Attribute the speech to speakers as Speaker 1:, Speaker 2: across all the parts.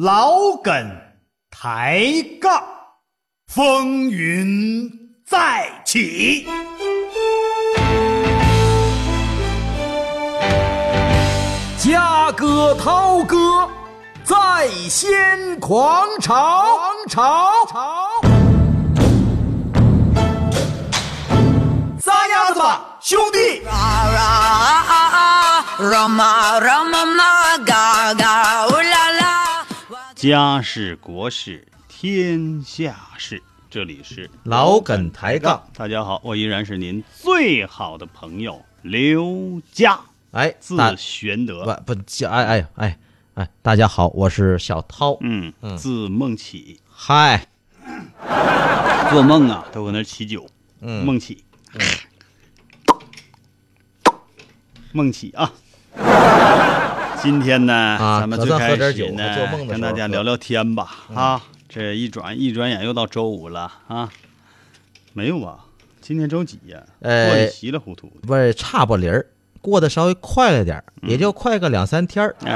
Speaker 1: 老梗抬杠，风云再起。
Speaker 2: 家哥、涛哥在掀狂潮，潮潮。
Speaker 1: 撒丫子吧，兄弟
Speaker 3: 家事国事天下事，这里是
Speaker 2: 老梗抬杠。
Speaker 3: 大家好，我依然是您最好的朋友刘佳，
Speaker 2: 哎，
Speaker 3: 字玄德，
Speaker 2: 不不哎哎哎哎，大家好，我是小涛。
Speaker 3: 嗯，嗯。字梦起，
Speaker 2: 嗨，
Speaker 3: 做梦啊都搁那起酒，
Speaker 2: 嗯。
Speaker 3: 梦起，梦起啊。今天呢，
Speaker 2: 啊
Speaker 3: 咱们最开
Speaker 2: 可算喝点酒
Speaker 3: 始呢跟大家聊聊天吧。啊，这一转一转眼又到周五了啊，没有啊，今天周几呀？
Speaker 2: 呃
Speaker 3: 过得稀里糊涂的。
Speaker 2: 不是差不离儿，过得稍微快了点儿，也就快个两三天儿
Speaker 3: 哎，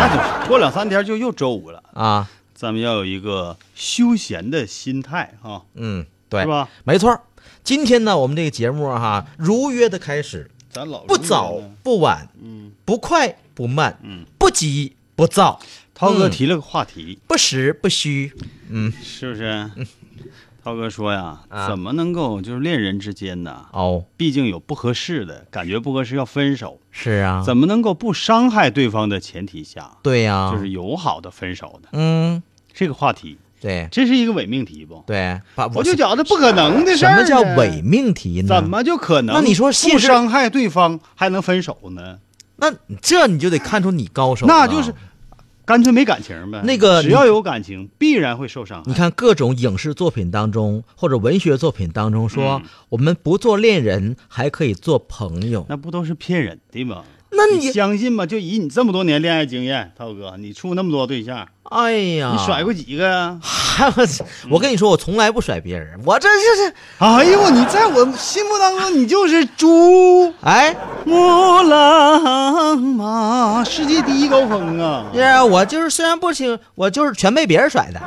Speaker 3: 那就是过两三天就又周五了，
Speaker 2: 啊。
Speaker 3: 咱们要有一个休闲的心态啊，
Speaker 2: 嗯，对
Speaker 3: 是，吧？
Speaker 2: 没错。今天呢，我们这个节目哈，如约的开始，
Speaker 3: 咱老
Speaker 2: 不早不晚，
Speaker 3: 嗯，
Speaker 2: 不快不慢，
Speaker 3: 嗯，
Speaker 2: 不急不躁，嗯
Speaker 3: 涛哥提了个话题，
Speaker 2: 不实不虚。嗯，
Speaker 3: 是不是？涛哥说呀，
Speaker 2: 啊
Speaker 3: 怎么能够就是恋人之间呢？
Speaker 2: 哦，
Speaker 3: 毕竟有不合适的感觉，不合适要分手，
Speaker 2: 是啊，
Speaker 3: 怎么能够不伤害对方的前提下，
Speaker 2: 对呀，
Speaker 3: 就是友好的分手呢？
Speaker 2: 嗯，
Speaker 3: 这个话题，
Speaker 2: 对
Speaker 3: 这是一个伪命题不？
Speaker 2: 对，把
Speaker 3: 我就觉得不可能的事
Speaker 2: 什。么叫伪？命题呢？
Speaker 3: 怎？么就可能？
Speaker 2: 那你说现
Speaker 3: 不伤害对方还能分手呢？
Speaker 2: 那这你就得看出你高手，
Speaker 3: 那就是干脆没感情呗。
Speaker 2: 那个
Speaker 3: 只要有感情，必然会受伤害。
Speaker 2: 你看各种影视作品当中或者文学作品当中说，
Speaker 3: 嗯
Speaker 2: 我们不做恋人，还可以做朋友。
Speaker 3: 那不都是骗人的吗？
Speaker 2: 那你
Speaker 3: 你相信吗？就以你这么多年恋爱经验，涛哥，你处那么多对象，
Speaker 2: 哎呀，
Speaker 3: 你甩过几个呀？
Speaker 2: 还 我我跟你说，我从来不甩别人，我这就是
Speaker 3: 哎呦，你在我心目当中，你就是猪
Speaker 2: 哎，
Speaker 3: 木兰马，世界第一高峰啊！
Speaker 2: 呀，我就是虽然不行，我就是全被别人甩的，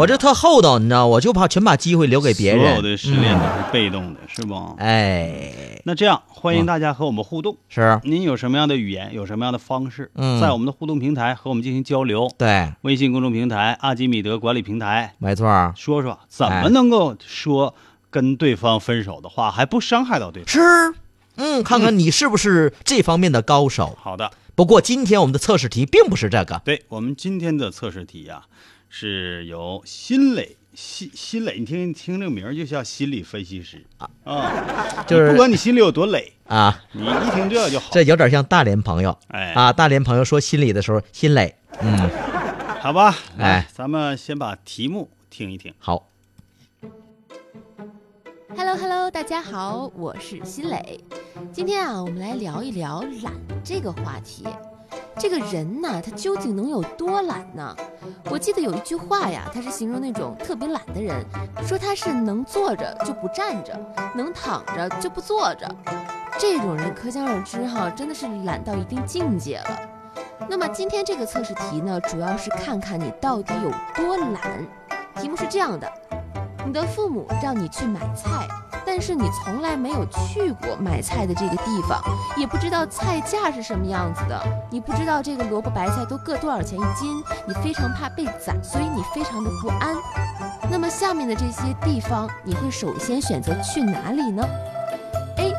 Speaker 2: 我这特厚道，你知道，我就怕全把机会留给别人。
Speaker 3: 所有的失恋都是被动的，是不？
Speaker 2: 哎，
Speaker 3: 那这样，欢迎大家和我们互动。
Speaker 2: 是
Speaker 3: 您有什么样的语言，有什么样的方式，
Speaker 2: 嗯
Speaker 3: 在我们的互动平台和我们进行交流。
Speaker 2: 对，
Speaker 3: 微信公众平台阿基米德管理平台，
Speaker 2: 没错，
Speaker 3: 说说怎
Speaker 2: 哎
Speaker 3: 么能够说跟对方分手的话，还不伤害到对方。
Speaker 2: 是，嗯，看看你是不是这方面的高手。
Speaker 3: 好的，
Speaker 2: 不过今天我们的测试题并不是这个，
Speaker 3: 对我们今天的测试题呀、是由辛磊。辛辛磊，你听听这个名儿就像心理分析师啊啊，
Speaker 2: 就是
Speaker 3: 不管你心里有多累，
Speaker 2: 啊，
Speaker 3: 你一听这就好。
Speaker 2: 这有点像大连朋友。
Speaker 3: 哎
Speaker 2: 啊，大连朋友说心里的时候，心磊，嗯，
Speaker 3: 好吧，
Speaker 2: 哎，
Speaker 3: 咱们先把题目听一听。
Speaker 2: 好
Speaker 4: ，Hello Hello，大家好，我是新磊。今天啊，我们来聊一聊懒这个话题。这个人呐，他究竟能有多懒呢？我记得有一句话呀，他是形容那种特别懒的人，说他是能坐着就不站着，能躺着就不坐着。这种人可想而知哈，真的是懒到一定境界了。那么今天这个测试题呢，主要是看看你到底有多懒。题目是这样的：你的父母让你去买菜，但是你从来没有去过买菜的这个地方，也不知道菜价是什么样子的，你不知道这个萝卜白菜都各多少钱一斤，你非常怕被宰，所以你非常的不安。那么下面的这些地方，你会首先选择去哪里呢？A，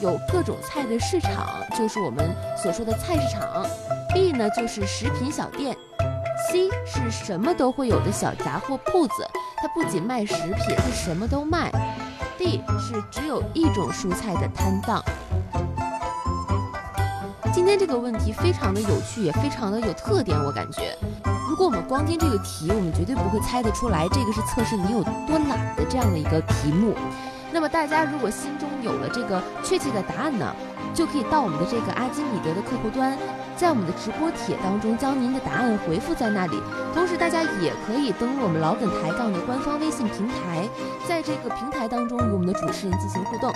Speaker 4: 有各种菜的市场，就是我们所说的菜市场；B 呢，就是食品小店；C 是什么都会有的小杂货铺子，它不仅卖食品，它什么都卖。D 是只有一种蔬菜的摊档。今天这个问题非常的有趣，也非常的有特点，我感觉。如果我们光听这个题，我们绝对不会猜得出来，这个是测试你有多懒的这样的一个题目。那么大家如果心中有了这个确切的答案呢，就可以到我们的这个阿基米德的客户端，在我们的直播帖当中将您的答案回复在那里。同时，大家也可以登录我们老梗抬杠的官方微信平台，在这个平台当中与我们的主持人进行互动。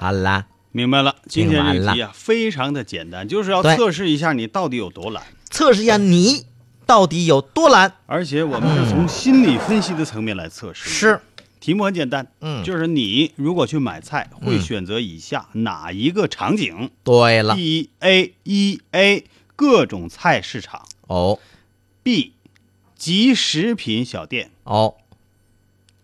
Speaker 2: 好啦，
Speaker 3: 明白了，今天这个题啊非常的简单，就是要测试一下你到底有多懒。
Speaker 2: 测试一下你到底有多懒。
Speaker 3: 而且我们是从心理分析的层面来测试。
Speaker 2: 是，
Speaker 3: 题目很简单，
Speaker 2: 嗯
Speaker 3: 就是你如果去买菜，会选择以下哪一个场景？
Speaker 2: 对了，
Speaker 3: 第一 A 一 A 各种菜市场
Speaker 2: 哦
Speaker 3: ，B 即食品小店。
Speaker 2: 哦，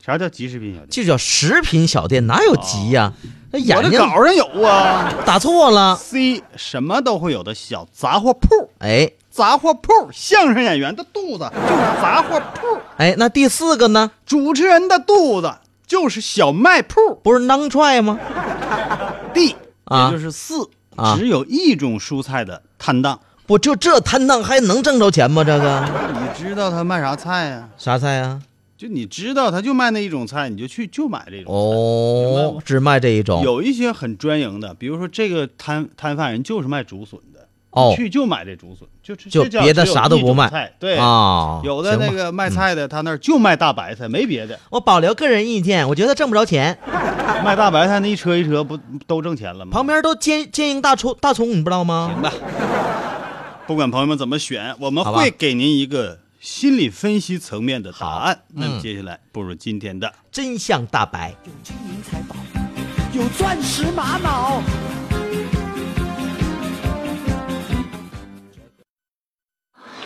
Speaker 3: 啥叫集食品小店？
Speaker 2: 就叫食品小店，哪有急呀、那
Speaker 3: 我这
Speaker 2: 眼睛
Speaker 3: 稿上有啊。
Speaker 2: 打错了。
Speaker 3: C 什么都会有的小杂货铺，
Speaker 2: 哎
Speaker 3: 杂货铺相声演员的肚子就是杂货铺，
Speaker 2: 哎，那第四个呢？
Speaker 3: 主持人的肚子就是小卖铺。
Speaker 2: 不是囊踹吗？
Speaker 3: D
Speaker 2: 啊
Speaker 3: 也就是四
Speaker 2: 啊
Speaker 3: 只有一种蔬菜的摊档。
Speaker 2: 不就这摊档还能挣着钱吗？这个
Speaker 3: 你知道他卖啥菜呀、
Speaker 2: 啥菜啊？
Speaker 3: 就你知道他就卖那一种菜，你就去就买这种
Speaker 2: 哦只卖这一种。
Speaker 3: 有一些很专营的，比如说这个摊摊贩人就是卖竹笋的，
Speaker 2: 哦
Speaker 3: 去就买这竹笋，就
Speaker 2: 就别的啥都不卖
Speaker 3: 菜对
Speaker 2: 啊
Speaker 3: 有的那个卖菜的，他那儿就卖大白菜，没别的。
Speaker 2: 我保留个人意见，我觉得挣不着钱。
Speaker 3: 卖大白菜那一车一车不都挣钱了吗？
Speaker 2: 旁边都奸奸营大葱大葱，你不知道吗？
Speaker 3: 行吧，不管朋友们怎么选，我们会给您一个心理分析层面的答案。那么
Speaker 2: 嗯
Speaker 3: 接下来步入今天的
Speaker 2: 真相大白。
Speaker 5: 有金银财宝，有钻石玛瑙。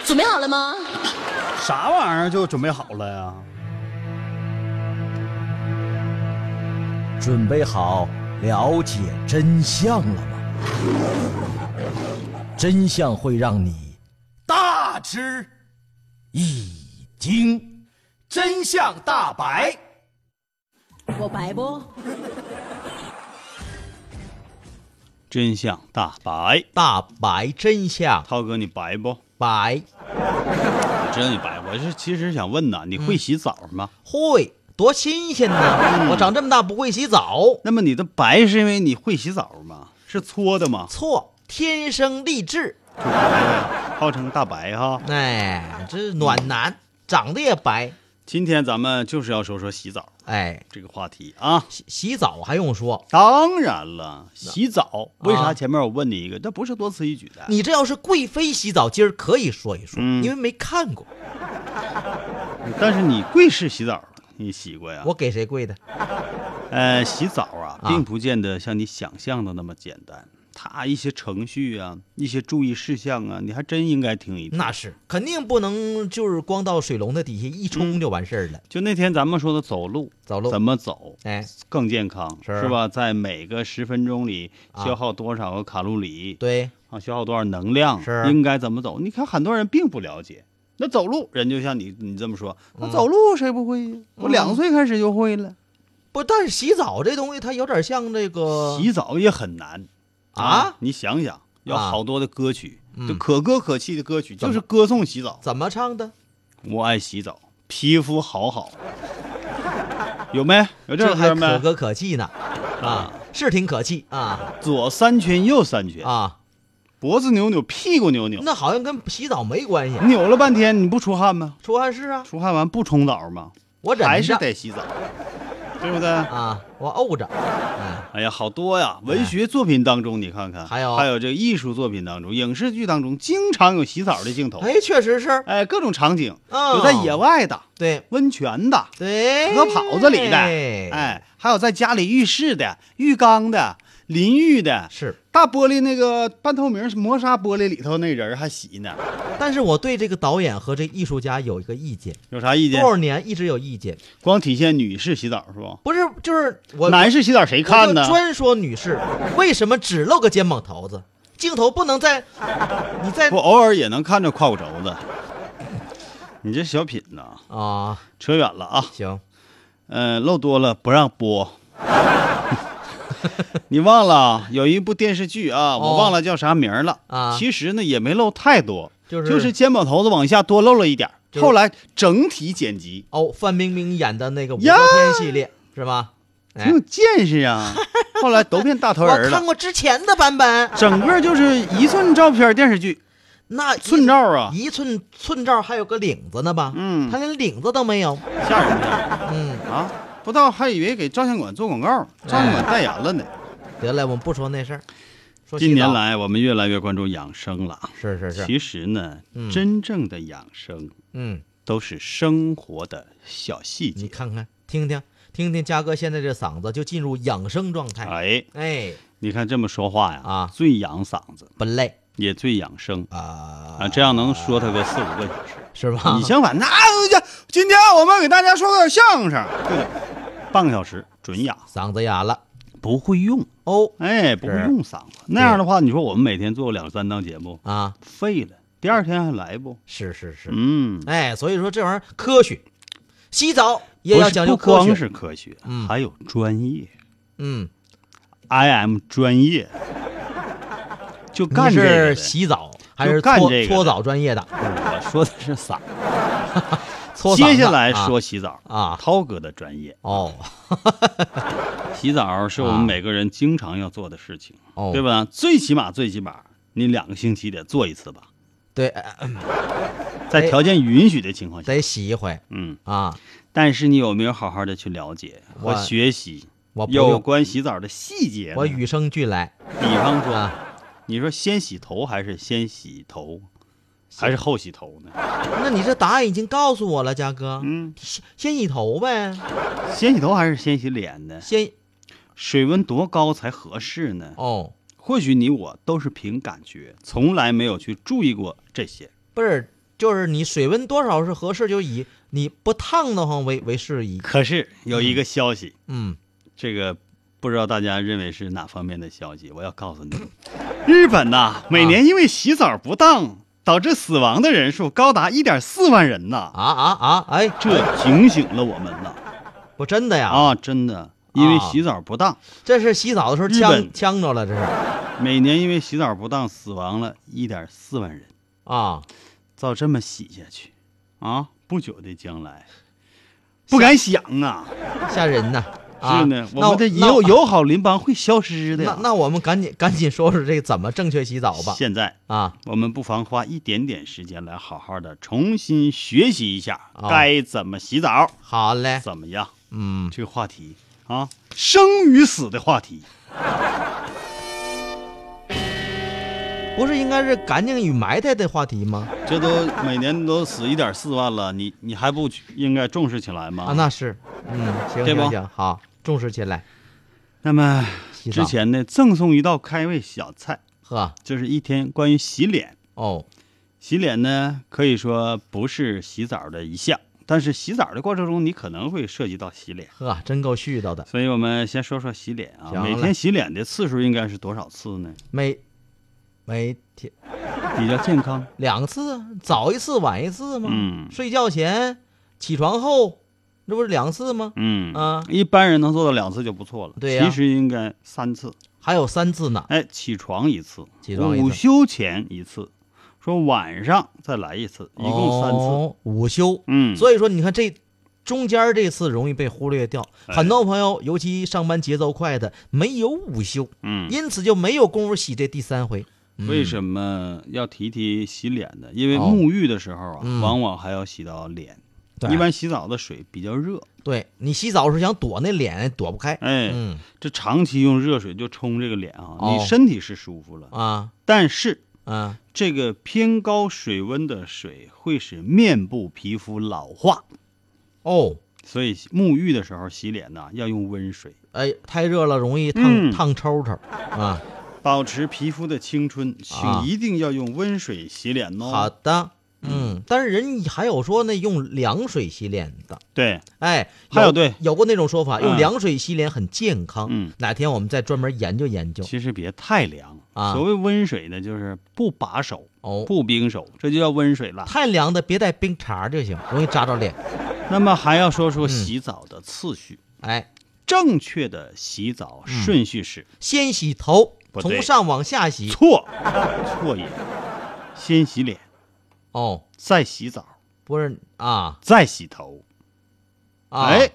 Speaker 4: 准备好了吗？
Speaker 1: 啥玩意儿就准备好了呀？
Speaker 5: 准备好了解真相了吗？真相会让你大吃一惊。
Speaker 1: 真相大白，
Speaker 4: 我白不？
Speaker 3: 真相大白。
Speaker 2: 大白真相
Speaker 3: 涛哥，你白不？
Speaker 2: 白
Speaker 3: 我知道你白。我是其实想问呐，你会洗澡吗？
Speaker 2: 会多新鲜呢！我长这么大不会洗澡，
Speaker 3: 那么你的白是因为你会洗澡吗？是搓的吗？
Speaker 2: 错，天生丽质。
Speaker 3: 号称大白哈。
Speaker 2: 哎，这暖男，长得也白。
Speaker 3: 今天咱们就是要说说洗澡
Speaker 2: 哎，
Speaker 3: 这个话题啊。
Speaker 2: 洗洗澡还用说？
Speaker 3: 当然了，洗澡为啥
Speaker 2: 啊
Speaker 3: 前面我问你一个，这不是多此一举的。
Speaker 2: 你这要是贵妃洗澡，今儿可以说一说，
Speaker 3: 嗯
Speaker 2: 因为没看过。
Speaker 3: 但是你贵氏洗澡，你洗过呀？
Speaker 2: 我给谁跪的？
Speaker 3: 呃，洗澡啊，
Speaker 2: 啊
Speaker 3: 并不见得像你想象的那么简单。它一些程序啊，一些注意事项啊，你还真应该听一听。
Speaker 2: 那是肯定不能就是光到水龙的底下一冲就完事儿了。
Speaker 3: 就那天咱们说的走路，
Speaker 2: 走路
Speaker 3: 怎么走
Speaker 2: 哎，
Speaker 3: 更健康，
Speaker 2: 是
Speaker 3: 吧？在每个十分钟里
Speaker 2: 啊
Speaker 3: 消耗多少个卡路里，
Speaker 2: 对，
Speaker 3: 啊，消耗多少能量，
Speaker 2: 是
Speaker 3: 应该怎么走？你看很多人并不了解。那走路，人就像你你这么说，那
Speaker 2: 嗯
Speaker 3: 走路谁不会呀？我两岁开始就会了。
Speaker 2: 不，但是洗澡这东西它有点像这个
Speaker 3: 洗澡也很难
Speaker 2: 啊
Speaker 3: 你想想，有
Speaker 2: 啊
Speaker 3: 好多的歌曲，
Speaker 2: 嗯
Speaker 3: 就可歌可泣的歌曲，就是歌颂洗澡。
Speaker 2: 怎么唱的？
Speaker 3: 我爱洗澡，皮肤好好。有没有这歌没？
Speaker 2: 可歌可泣呢，啊，是挺可气啊
Speaker 3: 左三圈，右三圈，
Speaker 2: 啊，
Speaker 3: 脖子扭扭，屁股扭扭，
Speaker 2: 那好像跟洗澡没关系。
Speaker 3: 扭了半天，你不出汗吗？
Speaker 2: 出汗是啊，
Speaker 3: 出汗完不冲澡吗？
Speaker 2: 我
Speaker 3: 还是得洗澡，对不对？
Speaker 2: 啊，我怄着，哎，
Speaker 3: 哎呀，好多呀！文学作品当中，你看看，
Speaker 2: 还有。
Speaker 3: 还有这个艺术作品当中、影视剧当中，经常有洗澡的镜头。
Speaker 2: 哎，确实是，
Speaker 3: 哎，各种场景，
Speaker 2: 嗯
Speaker 3: 有在野外的、
Speaker 2: 对。
Speaker 3: 温泉的、
Speaker 2: 对，
Speaker 3: 河跑子里的，哎，还有在家里浴室的、浴缸的、淋浴的，
Speaker 2: 是。
Speaker 3: 大玻璃那个半透明磨砂玻璃里头那人还洗呢，
Speaker 2: 但是我对这个导演和这艺术家有一个意见，
Speaker 3: 有啥意见
Speaker 2: 多？少年一直有意见，
Speaker 3: 光体现女士洗澡是吧？
Speaker 2: 不是就是我
Speaker 3: 男士洗澡谁看呢？
Speaker 2: 专说女士，为什么只露个肩膀头子？镜头不能在你在
Speaker 3: 我偶尔也能看着胯骨轴子。你这小品呐，
Speaker 2: 啊？
Speaker 3: 扯远了啊。
Speaker 2: 行，
Speaker 3: 嗯、露多了不让播。你忘了有一部电视剧啊，我忘了叫啥名了。
Speaker 2: 哦啊。
Speaker 3: 其实呢也没露太多，
Speaker 2: 就是
Speaker 3: 就是肩膀头子往下多露了一点后来整体剪辑。
Speaker 2: 哦，范冰冰演的那个武则天系列是吧？哎。
Speaker 3: 挺有见识啊。后来都变大头
Speaker 2: 我
Speaker 3: 人了，
Speaker 2: 看过之前的版本，
Speaker 3: 整个就是一寸照片电视剧，
Speaker 2: 那
Speaker 3: 寸照啊，
Speaker 2: 一寸寸照还有个领子呢吧？
Speaker 3: 嗯。
Speaker 2: 他连领子都没有。
Speaker 3: 吓人不吓人。
Speaker 2: 嗯，
Speaker 3: 啊？不知道还以为给照相馆做广告，照相馆代言了呢。
Speaker 2: 得了，我们不说那事儿。说
Speaker 3: 近年来我们越来越关注养生了。
Speaker 2: 是是是，
Speaker 3: 其实呢，
Speaker 2: 嗯
Speaker 3: 真正的养生
Speaker 2: 嗯，
Speaker 3: 都是生活的小细节。
Speaker 2: 你看看，听听听听，嘉哥现在这嗓子就进入养生状态。
Speaker 3: 哎，
Speaker 2: 哎，
Speaker 3: 你看这么说话呀，
Speaker 2: 啊
Speaker 3: 最养嗓子，
Speaker 2: 不累
Speaker 3: 也最养生
Speaker 2: 啊
Speaker 3: 啊，这样能说他个四五个小时。
Speaker 2: 是吧？
Speaker 3: 你相反，那这今天我们给大家说个相声，对的，半个小时准哑，
Speaker 2: 嗓子哑了
Speaker 3: 不会用，
Speaker 2: 哦
Speaker 3: 哎，不会用嗓子。那样的话，你说我们每天做两三档节目，
Speaker 2: 啊，
Speaker 3: 废了，第二天还来不？
Speaker 2: 是是是，
Speaker 3: 嗯，
Speaker 2: 哎，所以说这玩意儿科学，洗澡也要讲究
Speaker 3: 不光
Speaker 2: 科学。
Speaker 3: 是科学，
Speaker 2: 嗯
Speaker 3: 还有专业。
Speaker 2: 嗯
Speaker 3: ，I am 专业，就干这个
Speaker 2: 是。洗澡还
Speaker 3: 是干
Speaker 2: 搓
Speaker 3: 这个
Speaker 2: 搓澡专业的？
Speaker 3: 我说的是嗓。
Speaker 2: 搓
Speaker 3: 接下来
Speaker 2: 啊
Speaker 3: 说洗澡
Speaker 2: 啊
Speaker 3: 涛哥的专业。
Speaker 2: 哦
Speaker 3: 洗澡是我们每个人经常要做的事情，
Speaker 2: 哦，
Speaker 3: 对？吧？最起码最起码你两个星期得做一次吧，
Speaker 2: 对，
Speaker 3: 在条件允许的情况下。
Speaker 2: 得洗一回
Speaker 3: 嗯，
Speaker 2: 啊。
Speaker 3: 但是你有没有好好的去了解和
Speaker 2: 我
Speaker 3: 学习
Speaker 2: 我
Speaker 3: 有，关洗澡的细节？
Speaker 2: 我与生俱来
Speaker 3: 比方说，
Speaker 2: 啊。
Speaker 3: 你说先洗头还是先洗头，还是后洗头呢？
Speaker 2: 那你这答案已经告诉我了，嘉哥。
Speaker 3: 嗯，
Speaker 2: 先先洗头呗，
Speaker 3: 先洗头还是先洗脸呢？
Speaker 2: 先
Speaker 3: 水温多高才合适呢？
Speaker 2: 哦，
Speaker 3: 或许你我都是凭感觉，从来没有去注意过这些。
Speaker 2: 不是，就是你水温多少是合适，就以你不烫的慌为为适宜。
Speaker 3: 可是有一个消息，
Speaker 2: 嗯，
Speaker 3: 这个不知道大家认为是哪方面的消息？我要告诉你，日本呐、每年因为洗澡不当导致死亡的人数高达一点四万人呐、
Speaker 2: 啊啊啊！哎，
Speaker 3: 这警醒了我们呐！
Speaker 2: 不真的呀？
Speaker 3: 啊，真的，因为洗澡不当，
Speaker 2: 这是洗澡的时候呛呛着了，这是
Speaker 3: 每年因为洗澡不当死亡了一点四万人。
Speaker 2: 啊。
Speaker 3: 照这么洗下去，啊，不久的将来，不敢想啊！
Speaker 2: 吓人呐！啊
Speaker 3: 是呢，我们的友友好邻邦会消失的呀。
Speaker 2: 那那我们赶紧赶紧说说这个怎么正确洗澡吧。
Speaker 3: 现在
Speaker 2: 啊，
Speaker 3: 我们不妨花一点点时间来好好的重新学习一下
Speaker 2: 哦
Speaker 3: 该怎么洗澡，
Speaker 2: 好嘞，
Speaker 3: 怎么样？
Speaker 2: 嗯，
Speaker 3: 这个话题啊，生与死的话题。
Speaker 2: 不是应该是干净与埋汰的话题吗？
Speaker 3: 这都每年都死一点四万了，你你还不应该重视起来吗？
Speaker 2: 啊，那是，嗯，行行行，好，重视起来。
Speaker 3: 那么之前呢，赠送一道开胃小菜，
Speaker 2: 呵，
Speaker 3: 就是一天关于洗脸。
Speaker 2: 哦，
Speaker 3: 洗脸呢，可以说不是洗澡的一项，但是洗澡的过程中，你可能会涉及到洗脸。
Speaker 2: 呵，真够絮叨的。
Speaker 3: 所以我们先说说洗脸啊，每天洗脸的次数应该是多少次呢？
Speaker 2: 每每天
Speaker 3: 比较健康。
Speaker 2: 两次啊，早一次晚一次吗？
Speaker 3: 嗯
Speaker 2: 睡觉前、起床后，这不是两次吗？
Speaker 3: 嗯
Speaker 2: 啊
Speaker 3: 一般人能做到两次就不错了。
Speaker 2: 对呀
Speaker 3: 其实应该三次。
Speaker 2: 还有三次呢。
Speaker 3: 哎，起床一次，
Speaker 2: 起床一次
Speaker 3: 午休前一次，说晚上再来一次，一共三次。
Speaker 2: 哦、午休。
Speaker 3: 嗯，
Speaker 2: 所以说，你看这中间这次容易被忽略掉，
Speaker 3: 哎
Speaker 2: 很多朋友，尤其上班节奏快的，没有午休，
Speaker 3: 嗯，
Speaker 2: 因此就没有功夫洗这第三回。
Speaker 3: 为什么要提提洗脸呢？因为
Speaker 2: 哦
Speaker 3: 沐浴的时候啊，
Speaker 2: 嗯
Speaker 3: 往往还要洗到脸。
Speaker 2: 对。
Speaker 3: 一般洗澡的水比较热，
Speaker 2: 对你洗澡时想躲那脸，躲不开。
Speaker 3: 哎，
Speaker 2: 嗯。
Speaker 3: 这长期用热水就冲这个脸啊，
Speaker 2: 哦。
Speaker 3: 你身体是舒服了，
Speaker 2: 啊。
Speaker 3: 但是
Speaker 2: 啊
Speaker 3: 这个偏高水温的水会使面部皮肤老化，
Speaker 2: 哦，
Speaker 3: 所以沐浴的时候洗脸呢要用温水，
Speaker 2: 哎，太热了容易烫、
Speaker 3: 嗯。
Speaker 2: 烫抽抽。啊。
Speaker 3: 保持皮肤的青春，
Speaker 2: 啊。
Speaker 3: 请一定要用温水洗脸哦。
Speaker 2: 好的，嗯，但是人还有说那，用凉水洗脸的。
Speaker 3: 对，
Speaker 2: 哎，
Speaker 3: 还有对
Speaker 2: 有过那种说法，用
Speaker 3: 嗯
Speaker 2: 凉水洗脸很健康。
Speaker 3: 嗯
Speaker 2: 哪天我们再专门研究研究。
Speaker 3: 其实别太凉
Speaker 2: 啊
Speaker 3: 所谓温水呢，就是不把手、
Speaker 2: 哦，
Speaker 3: 不冰手，这就叫温水了。
Speaker 2: 太凉的别带冰碴就行，容易扎着脸。
Speaker 3: 那么还要说说
Speaker 2: 嗯
Speaker 3: 洗澡的次序，
Speaker 2: 哎，
Speaker 3: 正确的洗澡顺序是。
Speaker 2: 先洗头，从上往下洗。
Speaker 3: 错，错也。先洗脸，
Speaker 2: 哦，
Speaker 3: 再洗澡，
Speaker 2: 不是啊
Speaker 3: 再洗头。
Speaker 2: 啊，
Speaker 3: 哎，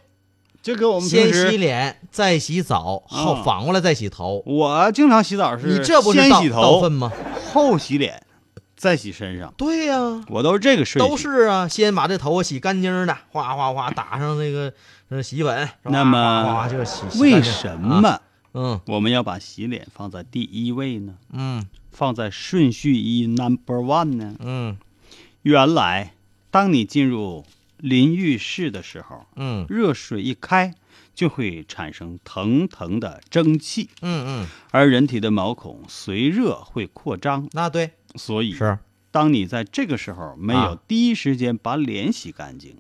Speaker 3: 这跟我们平
Speaker 2: 先洗，脸，再洗澡，后
Speaker 3: 啊
Speaker 2: 反过来再洗头。
Speaker 3: 我经常洗澡是
Speaker 2: 你这不是
Speaker 3: 先洗头
Speaker 2: 倒粪，吗？
Speaker 3: 后洗脸，再洗身上，
Speaker 2: 对呀、
Speaker 3: 我都是这个顺序。
Speaker 2: 都是啊，先把这头发洗干净的，哗哗哗打上那个呃洗衣粉，
Speaker 3: 那么。为什么
Speaker 2: 啊嗯
Speaker 3: 我们要把洗脸放在第一位呢，
Speaker 2: 嗯
Speaker 3: 放在顺序一 number one 呢？
Speaker 2: 嗯
Speaker 3: 原来，当你进入淋浴室的时候，
Speaker 2: 嗯。
Speaker 3: 热水一开，就会产生腾腾的蒸汽，
Speaker 2: 嗯嗯，
Speaker 3: 而人体的毛孔随热会扩张，
Speaker 2: 那对。
Speaker 3: 所以
Speaker 2: 是。
Speaker 3: 当你在这个时候没有
Speaker 2: 啊。
Speaker 3: 第一时间把脸洗干净，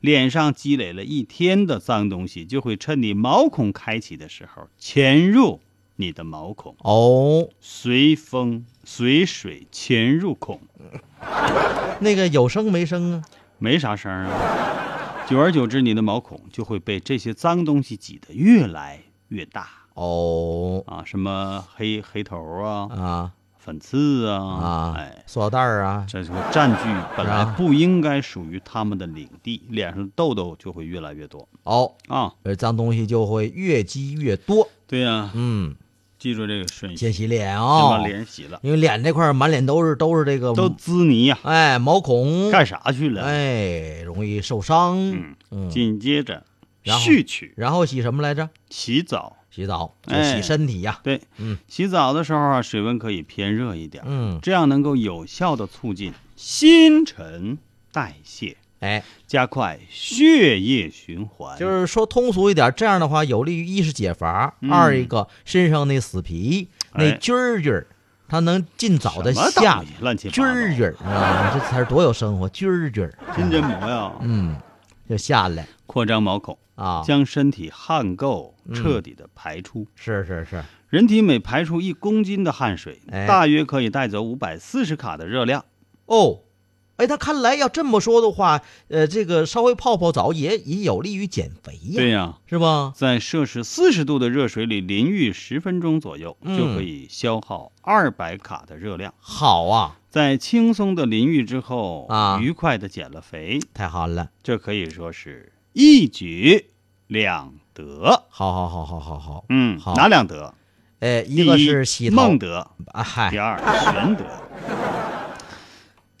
Speaker 3: 脸上积累了一天的脏东西，就会趁你毛孔开启的时候潜入你的毛孔，
Speaker 2: 哦。
Speaker 3: 随风随水潜入孔，
Speaker 2: 那个有声没声啊？
Speaker 3: 没啥声啊。久而久之，你的毛孔就会被这些脏东西挤得越来越大。
Speaker 2: 哦。
Speaker 3: 啊，什么黑黑头啊、
Speaker 2: 啊。
Speaker 3: 粉刺啊，
Speaker 2: 啊。
Speaker 3: 哎，，
Speaker 2: 塑料袋儿啊，
Speaker 3: 这就会占据本来
Speaker 2: 啊
Speaker 3: 不应该属于他们的领地，脸上的痘痘就会越来越多。
Speaker 2: 哦，
Speaker 3: 啊。
Speaker 2: 而，脏东西就会越积越多。
Speaker 3: 对呀、
Speaker 2: 嗯，
Speaker 3: 记住这个顺序，
Speaker 2: 先洗脸啊。
Speaker 3: 先
Speaker 2: 啊、
Speaker 3: 把脸洗了，
Speaker 2: 因为脸这块儿满脸都是都是这个
Speaker 3: 都滋泥呀、
Speaker 2: 哎毛孔，
Speaker 3: 干啥去了？
Speaker 2: 哎容易受伤。
Speaker 3: 嗯
Speaker 2: 嗯，
Speaker 3: 紧接着
Speaker 2: 然后
Speaker 3: 序曲。
Speaker 2: 然后洗什么来着？
Speaker 3: 洗澡。
Speaker 2: 洗澡，就
Speaker 3: 哎
Speaker 2: 洗身体呀。
Speaker 3: 对，
Speaker 2: 嗯，
Speaker 3: 洗澡的时候啊，水温可以偏热一点，
Speaker 2: 嗯，
Speaker 3: 这样能够有效的促进新陈代谢，
Speaker 2: 哎，
Speaker 3: 加快血液循环。
Speaker 2: 就是说通俗一点，这样的话有利于一是解乏，
Speaker 3: 嗯。
Speaker 2: 二一个身上那死皮那
Speaker 3: 哎
Speaker 2: 菌儿菌儿，它能尽早的下
Speaker 3: 东西乱七八
Speaker 2: 菌
Speaker 3: 糟
Speaker 2: 儿菌儿啊，这词儿多有生活，菌儿菌儿，
Speaker 3: 真真模样，
Speaker 2: 嗯，就下来。
Speaker 3: 扩张毛孔，
Speaker 2: 啊，
Speaker 3: 将身体汗垢
Speaker 2: 嗯。
Speaker 3: 彻底的排出。
Speaker 2: 是是是，
Speaker 3: 人体每排出一公斤的汗水，
Speaker 2: 哎。
Speaker 3: 大约可以带走五百四十卡的热量。
Speaker 2: 哦，哎，他看来要这么说的话，呃，这个稍微泡泡澡也也有利于减肥呀，
Speaker 3: 对呀、
Speaker 2: 是吧？
Speaker 3: 在摄氏四十度的热水里淋浴十分钟左右，
Speaker 2: 嗯。
Speaker 3: 就可以消耗二百卡的热量。
Speaker 2: 好啊，
Speaker 3: 在轻松的淋浴之后，
Speaker 2: 啊。
Speaker 3: 愉快的减了肥，
Speaker 2: 太好了，
Speaker 3: 这可以说是一举两得。
Speaker 2: 好好好好好好，
Speaker 3: 嗯，
Speaker 2: 好。
Speaker 3: 哪两得？
Speaker 2: 哎，一个是洗头。
Speaker 3: 孟德，
Speaker 2: 啊，嗨。
Speaker 3: 第，二玄德。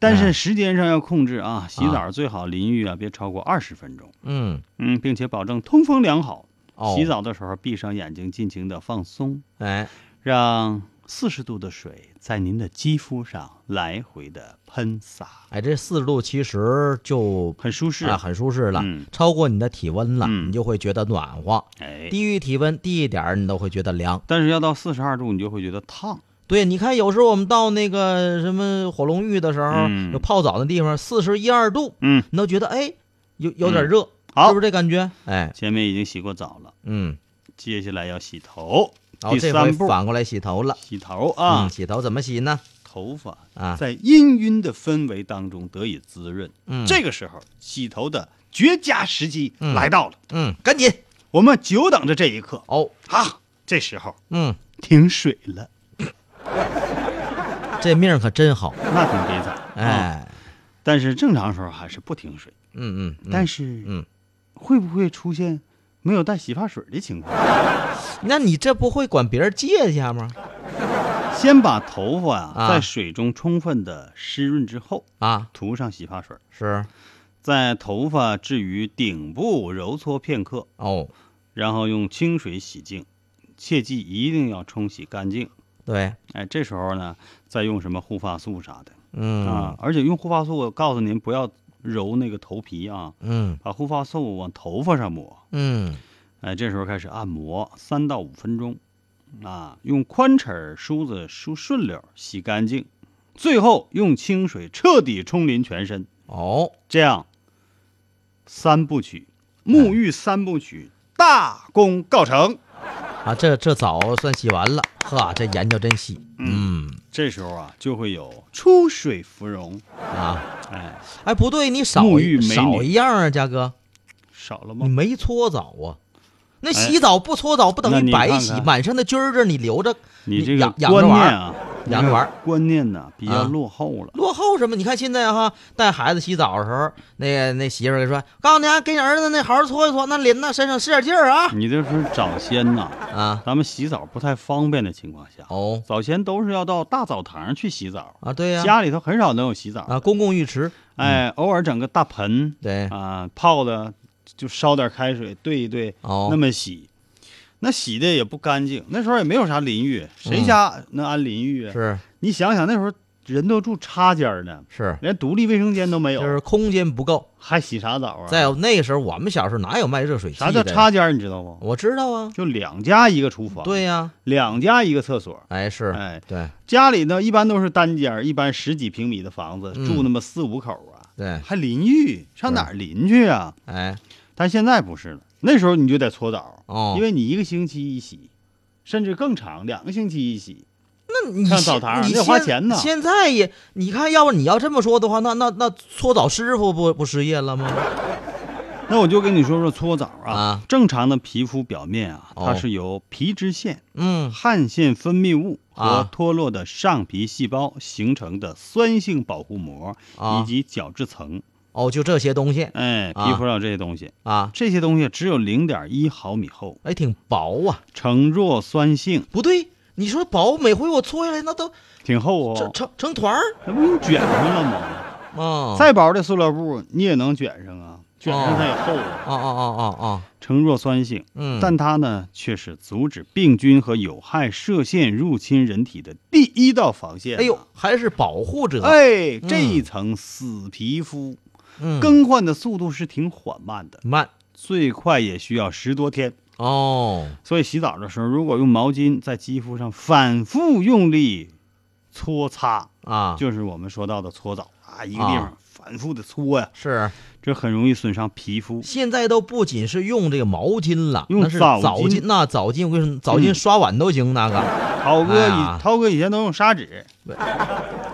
Speaker 3: 但是时间上要控制啊，洗澡最好淋浴啊别超过二十分钟，
Speaker 2: 嗯，
Speaker 3: 嗯，并且保证通风良好。
Speaker 2: 哦，
Speaker 3: 洗，澡的时候闭上眼睛，尽情的放松，
Speaker 2: 哎，
Speaker 3: 让四十度的水在您的肌肤上来回的喷洒，
Speaker 2: 哎，这四十度其实就
Speaker 3: 很舒适。
Speaker 2: 啊很舒适了，
Speaker 3: 嗯。
Speaker 2: 超过你的体温了，
Speaker 3: 嗯。
Speaker 2: 你就会觉得暖和；
Speaker 3: 哎，
Speaker 2: 低于体温低一点儿，你都会觉得凉。
Speaker 3: 但是要到四十二度，你就会觉得烫。
Speaker 2: 对，你看有时候我们到那个什么火龙浴的时候，
Speaker 3: 嗯
Speaker 2: 有泡澡的地方，四十一二度，
Speaker 3: 嗯，
Speaker 2: 你都觉得哎，有有点热，
Speaker 3: 好
Speaker 2: 是不是这感觉？哎，
Speaker 3: 前面已经洗过澡了，
Speaker 2: 嗯，
Speaker 3: 接下来要洗头。
Speaker 2: 然后这回
Speaker 3: 第三步，
Speaker 2: 反过来洗头了
Speaker 3: 洗头啊，
Speaker 2: 嗯，洗头怎么洗呢？
Speaker 3: 头发
Speaker 2: 啊
Speaker 3: 在氤氲的氛围当中得以滋润。
Speaker 2: 嗯
Speaker 3: 这个时候洗头的绝佳时机
Speaker 2: 嗯
Speaker 3: 来到了，
Speaker 2: 嗯，赶紧
Speaker 3: 我们久等着这一刻
Speaker 2: 哦，
Speaker 3: 啊！这时候
Speaker 2: 嗯，
Speaker 3: 停水了，
Speaker 2: 这命可真好，
Speaker 3: 那挺悲惨。啊，
Speaker 2: 哎，
Speaker 3: 但是正常时候还是不停水。
Speaker 2: 嗯嗯，嗯
Speaker 3: 但是，
Speaker 2: 嗯，
Speaker 3: 会不会出现没有带洗发水的情况？
Speaker 2: 那你这不会管别人借一下吗？
Speaker 3: 先把头发呀、
Speaker 2: 啊
Speaker 3: 在水中充分的湿润之后，
Speaker 2: 啊，
Speaker 3: 涂上洗发水，
Speaker 2: 是
Speaker 3: 在头发置于顶部揉搓片刻，
Speaker 2: 哦，
Speaker 3: 然后用清水洗净，切记一定要冲洗干净。
Speaker 2: 对，
Speaker 3: 哎，这时候呢，再用什么护发素啥的、
Speaker 2: 嗯。
Speaker 3: 啊，而且用护发素，我告诉您不要揉那个头皮啊，
Speaker 2: 嗯。
Speaker 3: 把护发素往头发上抹。
Speaker 2: 嗯，
Speaker 3: 哎，这时候开始按摩三到五分钟，啊，用宽齿梳子梳顺溜，洗干净，最后用清水彻底冲淋全身，
Speaker 2: 哦，
Speaker 3: 这样三部曲，沐浴三部曲大功告成。
Speaker 2: 啊，这这澡算洗完了，呵，这研究真细，嗯
Speaker 3: 这时候啊，就会有出水芙蓉，
Speaker 2: 啊，
Speaker 3: 哎，
Speaker 2: 哎，不对，你少
Speaker 3: 沐浴美女
Speaker 2: 少一样啊，嘉哥，
Speaker 3: 少了吗？
Speaker 2: 你没搓澡啊？那
Speaker 3: 哎
Speaker 2: 洗澡不搓澡不等于白洗，
Speaker 3: 你看看
Speaker 2: 满身的菌儿这你留着，
Speaker 3: 你这个
Speaker 2: 养养着
Speaker 3: 观
Speaker 2: 玩儿
Speaker 3: 念啊，
Speaker 2: 养着玩儿。
Speaker 3: 观念呢比较
Speaker 2: 啊
Speaker 3: 落后了。
Speaker 2: 落后什么？你看现在哈，带孩子洗澡的时候，那个那媳妇儿说：“告诉你啊，给你儿子那好好搓一搓，那淋那身上使点劲儿啊。
Speaker 3: 你这是早先呐，
Speaker 2: 啊。
Speaker 3: 咱们洗澡不太方便的情况下，
Speaker 2: 哦。
Speaker 3: 早先都是要到大澡堂去洗澡，
Speaker 2: 啊，对呀、
Speaker 3: 家里头很少能有洗澡。
Speaker 2: 啊，公共浴池，
Speaker 3: 哎，偶尔整个大盆
Speaker 2: 对。
Speaker 3: 啊，泡的就烧点开水兑一兑，
Speaker 2: 哦。
Speaker 3: 那么洗。那洗的也不干净。那时候也没有啥淋浴，谁
Speaker 2: 嗯
Speaker 3: 家能安淋浴啊？
Speaker 2: 是
Speaker 3: 你想想，那时候人都住插间儿呢，
Speaker 2: 是，
Speaker 3: 连独立卫生间都没有，
Speaker 2: 就是空间不够。
Speaker 3: 还洗啥澡啊？
Speaker 2: 再有那个时候我们小时候哪有卖热水器的？
Speaker 3: 啥叫插？间儿？你知道不？
Speaker 2: 我知道啊。
Speaker 3: 就两家一个厨房，，
Speaker 2: 对呀、
Speaker 3: 两家一个厕所。
Speaker 2: 哎是，
Speaker 3: 哎，
Speaker 2: 对
Speaker 3: 家里呢一般都是单间儿，一般十几平米的房子，
Speaker 2: 嗯
Speaker 3: 住那么四五口啊，
Speaker 2: 对，
Speaker 3: 还淋浴，上哪儿淋去啊？
Speaker 2: 哎
Speaker 3: 但现在不是了，那时候你就得搓澡，
Speaker 2: 哦，
Speaker 3: 因为你一个星期一洗，甚至更长，两个星期一洗。
Speaker 2: 那你
Speaker 3: 上澡堂
Speaker 2: 你
Speaker 3: 得花钱呢
Speaker 2: 现在也，你看，要不你要这么说的话，那那那搓澡师傅不不失业了吗？
Speaker 3: 那我就跟你说说搓澡啊，
Speaker 2: 啊
Speaker 3: 正常的皮肤表面啊，
Speaker 2: 哦
Speaker 3: 它是由皮脂腺、
Speaker 2: 嗯
Speaker 3: 汗腺分泌物和
Speaker 2: 啊
Speaker 3: 脱落的上皮细胞形成的酸性保护膜，
Speaker 2: 啊
Speaker 3: 以及角质层。
Speaker 2: 哦，就这些东西
Speaker 3: 哎，
Speaker 2: 啊
Speaker 3: 皮肤上这些东西，
Speaker 2: 啊，
Speaker 3: 这些东西只有零点一毫米厚，
Speaker 2: 哎，挺薄啊。
Speaker 3: 呈弱酸性，
Speaker 2: 不对，你说薄，每回我搓下来那都
Speaker 3: 挺厚
Speaker 2: 成
Speaker 3: 哦。
Speaker 2: 成成团儿
Speaker 3: 那不给你卷上了吗？
Speaker 2: 啊。
Speaker 3: 再薄的塑料布你也能卷上啊，卷上它也厚啊，
Speaker 2: 啊啊啊啊啊，
Speaker 3: 呈弱酸性。
Speaker 2: 嗯，
Speaker 3: 但它呢，却是阻止病菌和有害射线入侵人体的第一道防线。
Speaker 2: 哎呦，，还是保护者。
Speaker 3: 哎，
Speaker 2: 嗯
Speaker 3: 这一层死皮肤
Speaker 2: 嗯，
Speaker 3: 更换的速度是挺缓慢的，
Speaker 2: 慢。
Speaker 3: 最快也需要十多天。
Speaker 2: 哦，
Speaker 3: 所以洗澡的时候，如果用毛巾在肌肤上反复用力搓擦，
Speaker 2: 啊，
Speaker 3: 就是我们说到的搓澡啊，一个地
Speaker 2: 啊。
Speaker 3: 方反复的搓呀，
Speaker 2: 是。
Speaker 3: 这很容易损伤皮肤。
Speaker 2: 现在都不仅是用这个毛巾了，
Speaker 3: 用
Speaker 2: 那是
Speaker 3: 澡巾。
Speaker 2: 澡巾，那澡巾我跟你说，澡巾
Speaker 3: 嗯
Speaker 2: 刷碗都行，那个。
Speaker 3: 涛哥以、
Speaker 2: 哎
Speaker 3: 涛哥以前都用砂纸，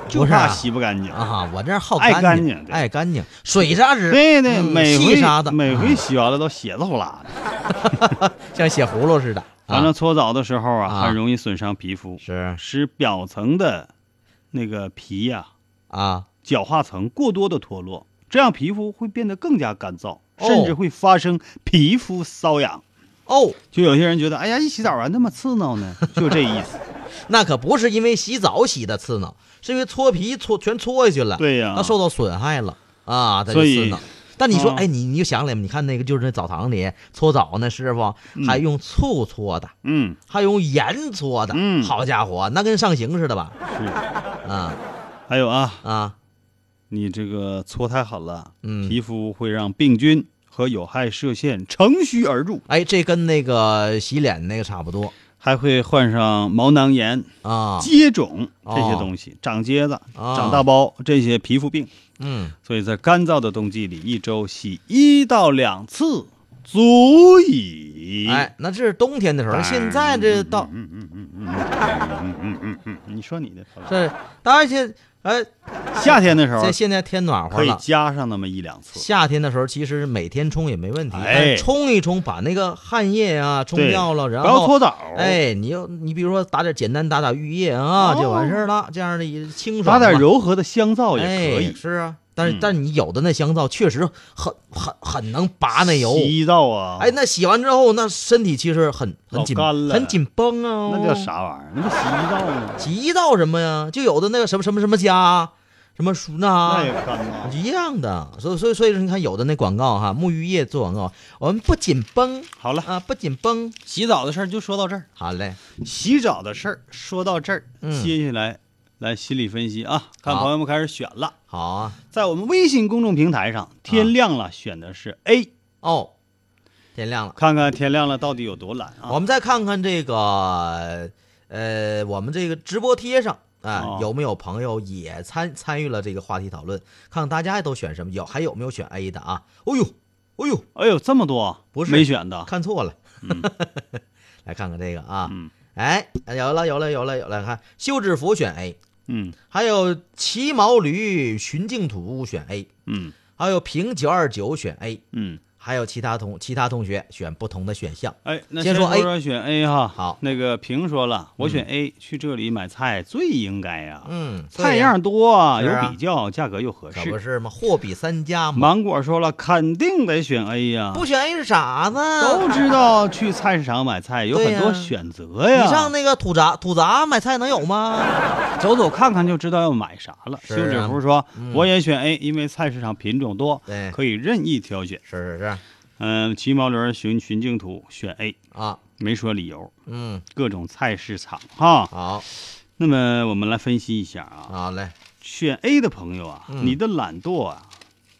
Speaker 3: 就怕洗不干净。
Speaker 2: 啊，我这儿好
Speaker 3: 爱
Speaker 2: 干
Speaker 3: 干净
Speaker 2: 爱干净，水砂纸，
Speaker 3: 对对，
Speaker 2: 嗯
Speaker 3: 每回
Speaker 2: 细沙子
Speaker 3: 每回洗完了都血滋呼啦的。
Speaker 2: 像血葫芦似的。
Speaker 3: 完了，
Speaker 2: 啊，
Speaker 3: 搓澡的时候啊，
Speaker 2: 啊。
Speaker 3: 很容易损伤皮肤，
Speaker 2: 是。
Speaker 3: 使表层的那个皮呀、
Speaker 2: 啊，
Speaker 3: 角化层过多的脱落，这样皮肤会变得更加干燥，
Speaker 2: 哦
Speaker 3: 甚至会发生皮肤瘙痒。
Speaker 2: 哦，
Speaker 3: 就有些人觉得，哎呀，一洗澡完那么刺挠呢，就这意思。
Speaker 2: 那可不是因为洗澡洗的刺挠，是因为搓皮搓全搓下去了，
Speaker 3: 对呀
Speaker 2: 那受到损害了啊，它就刺挠。但你说，
Speaker 3: 啊
Speaker 2: 哎，你你就想起来，你看那个就是那澡堂里搓澡那师傅，还用醋搓的，
Speaker 3: 嗯，
Speaker 2: 还用盐搓的，
Speaker 3: 嗯
Speaker 2: 好家伙，那跟上刑似的吧？
Speaker 3: 是。
Speaker 2: 啊
Speaker 3: 还有啊，
Speaker 2: 啊，
Speaker 3: 你这个搓太狠了，
Speaker 2: 嗯
Speaker 3: 皮肤会让病菌和有害射线乘虚而入，
Speaker 2: 哎，这跟那个洗脸那个差不多
Speaker 3: 还会患上毛囊炎、
Speaker 2: 啊。
Speaker 3: 疖肿
Speaker 2: 哦
Speaker 3: 这些东西，长疖子、
Speaker 2: 啊
Speaker 3: 长大包这些皮肤病。
Speaker 2: 嗯，
Speaker 3: 所以在干燥的冬季里，一周洗一到两次足矣。
Speaker 2: 哎，那这是冬天的时候，现在这到
Speaker 3: 嗯嗯嗯嗯嗯嗯嗯嗯，你说你的，
Speaker 2: 这当然现哎，
Speaker 3: 夏天的时候
Speaker 2: 在现在天暖和
Speaker 3: 可以
Speaker 2: 了。
Speaker 3: 加上那么一两次。
Speaker 2: 夏天的时候，其实每天冲也没问题，
Speaker 3: 哎
Speaker 2: 但冲一冲，把那个汗液啊冲
Speaker 3: 对
Speaker 2: 掉了，然
Speaker 3: 不要
Speaker 2: 后
Speaker 3: 搓澡，，
Speaker 2: 哎，你要你比如说打点简单打打浴液啊，
Speaker 3: 哦
Speaker 2: 就完事儿了，这样的也清爽嘛。
Speaker 3: 打点柔和的香皂也可以。
Speaker 2: 哎是啊，但是、
Speaker 3: 嗯
Speaker 2: 但是你有的那香皂确实很很很能拔那油，
Speaker 3: 洗澡啊，
Speaker 2: 哎，那洗完之后，那身体其实很很紧很紧绷啊。
Speaker 3: 那叫？啥玩意儿？那不洗衣皂吗？
Speaker 2: 洗衣皂什么呀？就有的那个什么什么什么家，什么舒娜
Speaker 3: 那也干呐。
Speaker 2: 一样的，所以所以所以说，你看有的那广告哈，沐浴液做广告，我们不紧绷
Speaker 3: 好了，
Speaker 2: 啊，不紧绷。
Speaker 3: 洗澡的事儿就说到这儿。
Speaker 2: 好嘞，
Speaker 3: 洗澡的事儿说到这儿，
Speaker 2: 嗯
Speaker 3: 接下来来心理分析啊，看朋友们开始选了。
Speaker 2: 好啊，
Speaker 3: 在我们微信公众平台上，天亮了选的是 A，
Speaker 2: 哦，天亮了，
Speaker 3: 看看天亮了到底有多懒啊？
Speaker 2: 我们再看看这个呃，我们这个直播贴上。啊，
Speaker 3: 哦
Speaker 2: 有没有朋友也参参与了这个话题讨论？看看大家都选什么？有还有没有选 A 的啊？哦呦，哦呦，
Speaker 3: 哎呦，这么多
Speaker 2: 不是
Speaker 3: 没选的，
Speaker 2: 看错了。
Speaker 3: 嗯
Speaker 2: 来看看这个啊，
Speaker 3: 嗯
Speaker 2: 哎，有了有了有了有了，看休止符选 A，
Speaker 3: 嗯。
Speaker 2: 还有骑毛驴寻净土选 A，
Speaker 3: 嗯。
Speaker 2: 还有平九二九选 A，
Speaker 3: 嗯。
Speaker 2: 还有其他同其他同学选不同的选项。
Speaker 3: 哎，那
Speaker 2: 先说
Speaker 3: 说
Speaker 2: A
Speaker 3: 说选 A 哈。
Speaker 2: 好
Speaker 3: 那个平说了，我选 A，去这里买菜最应该呀。
Speaker 2: 嗯，
Speaker 3: 菜样多啊，有比较，价格又合适。
Speaker 2: 可不是吗？货比三家嘛。
Speaker 3: 芒果说了，肯定得选 A 呀。
Speaker 2: 不选 A 是傻子。
Speaker 3: 都知道去菜市场买菜有很多选择呀。
Speaker 2: 你上那个土杂土杂买菜能有吗？
Speaker 3: 走走看看就知道要买啥了。休止符说，
Speaker 2: 嗯
Speaker 3: 我也选 A，因为菜市场品种多，
Speaker 2: 对
Speaker 3: 可以任意挑选。
Speaker 2: 是是是
Speaker 3: 嗯，骑毛驴寻寻净土选 A，
Speaker 2: 啊，
Speaker 3: 没说理由，
Speaker 2: 嗯，
Speaker 3: 各种菜市场哈。
Speaker 2: 好，
Speaker 3: 那么我们来分析一下啊，
Speaker 2: 好嘞，
Speaker 3: 选 A 的朋友啊，
Speaker 2: 嗯
Speaker 3: 你的懒惰啊，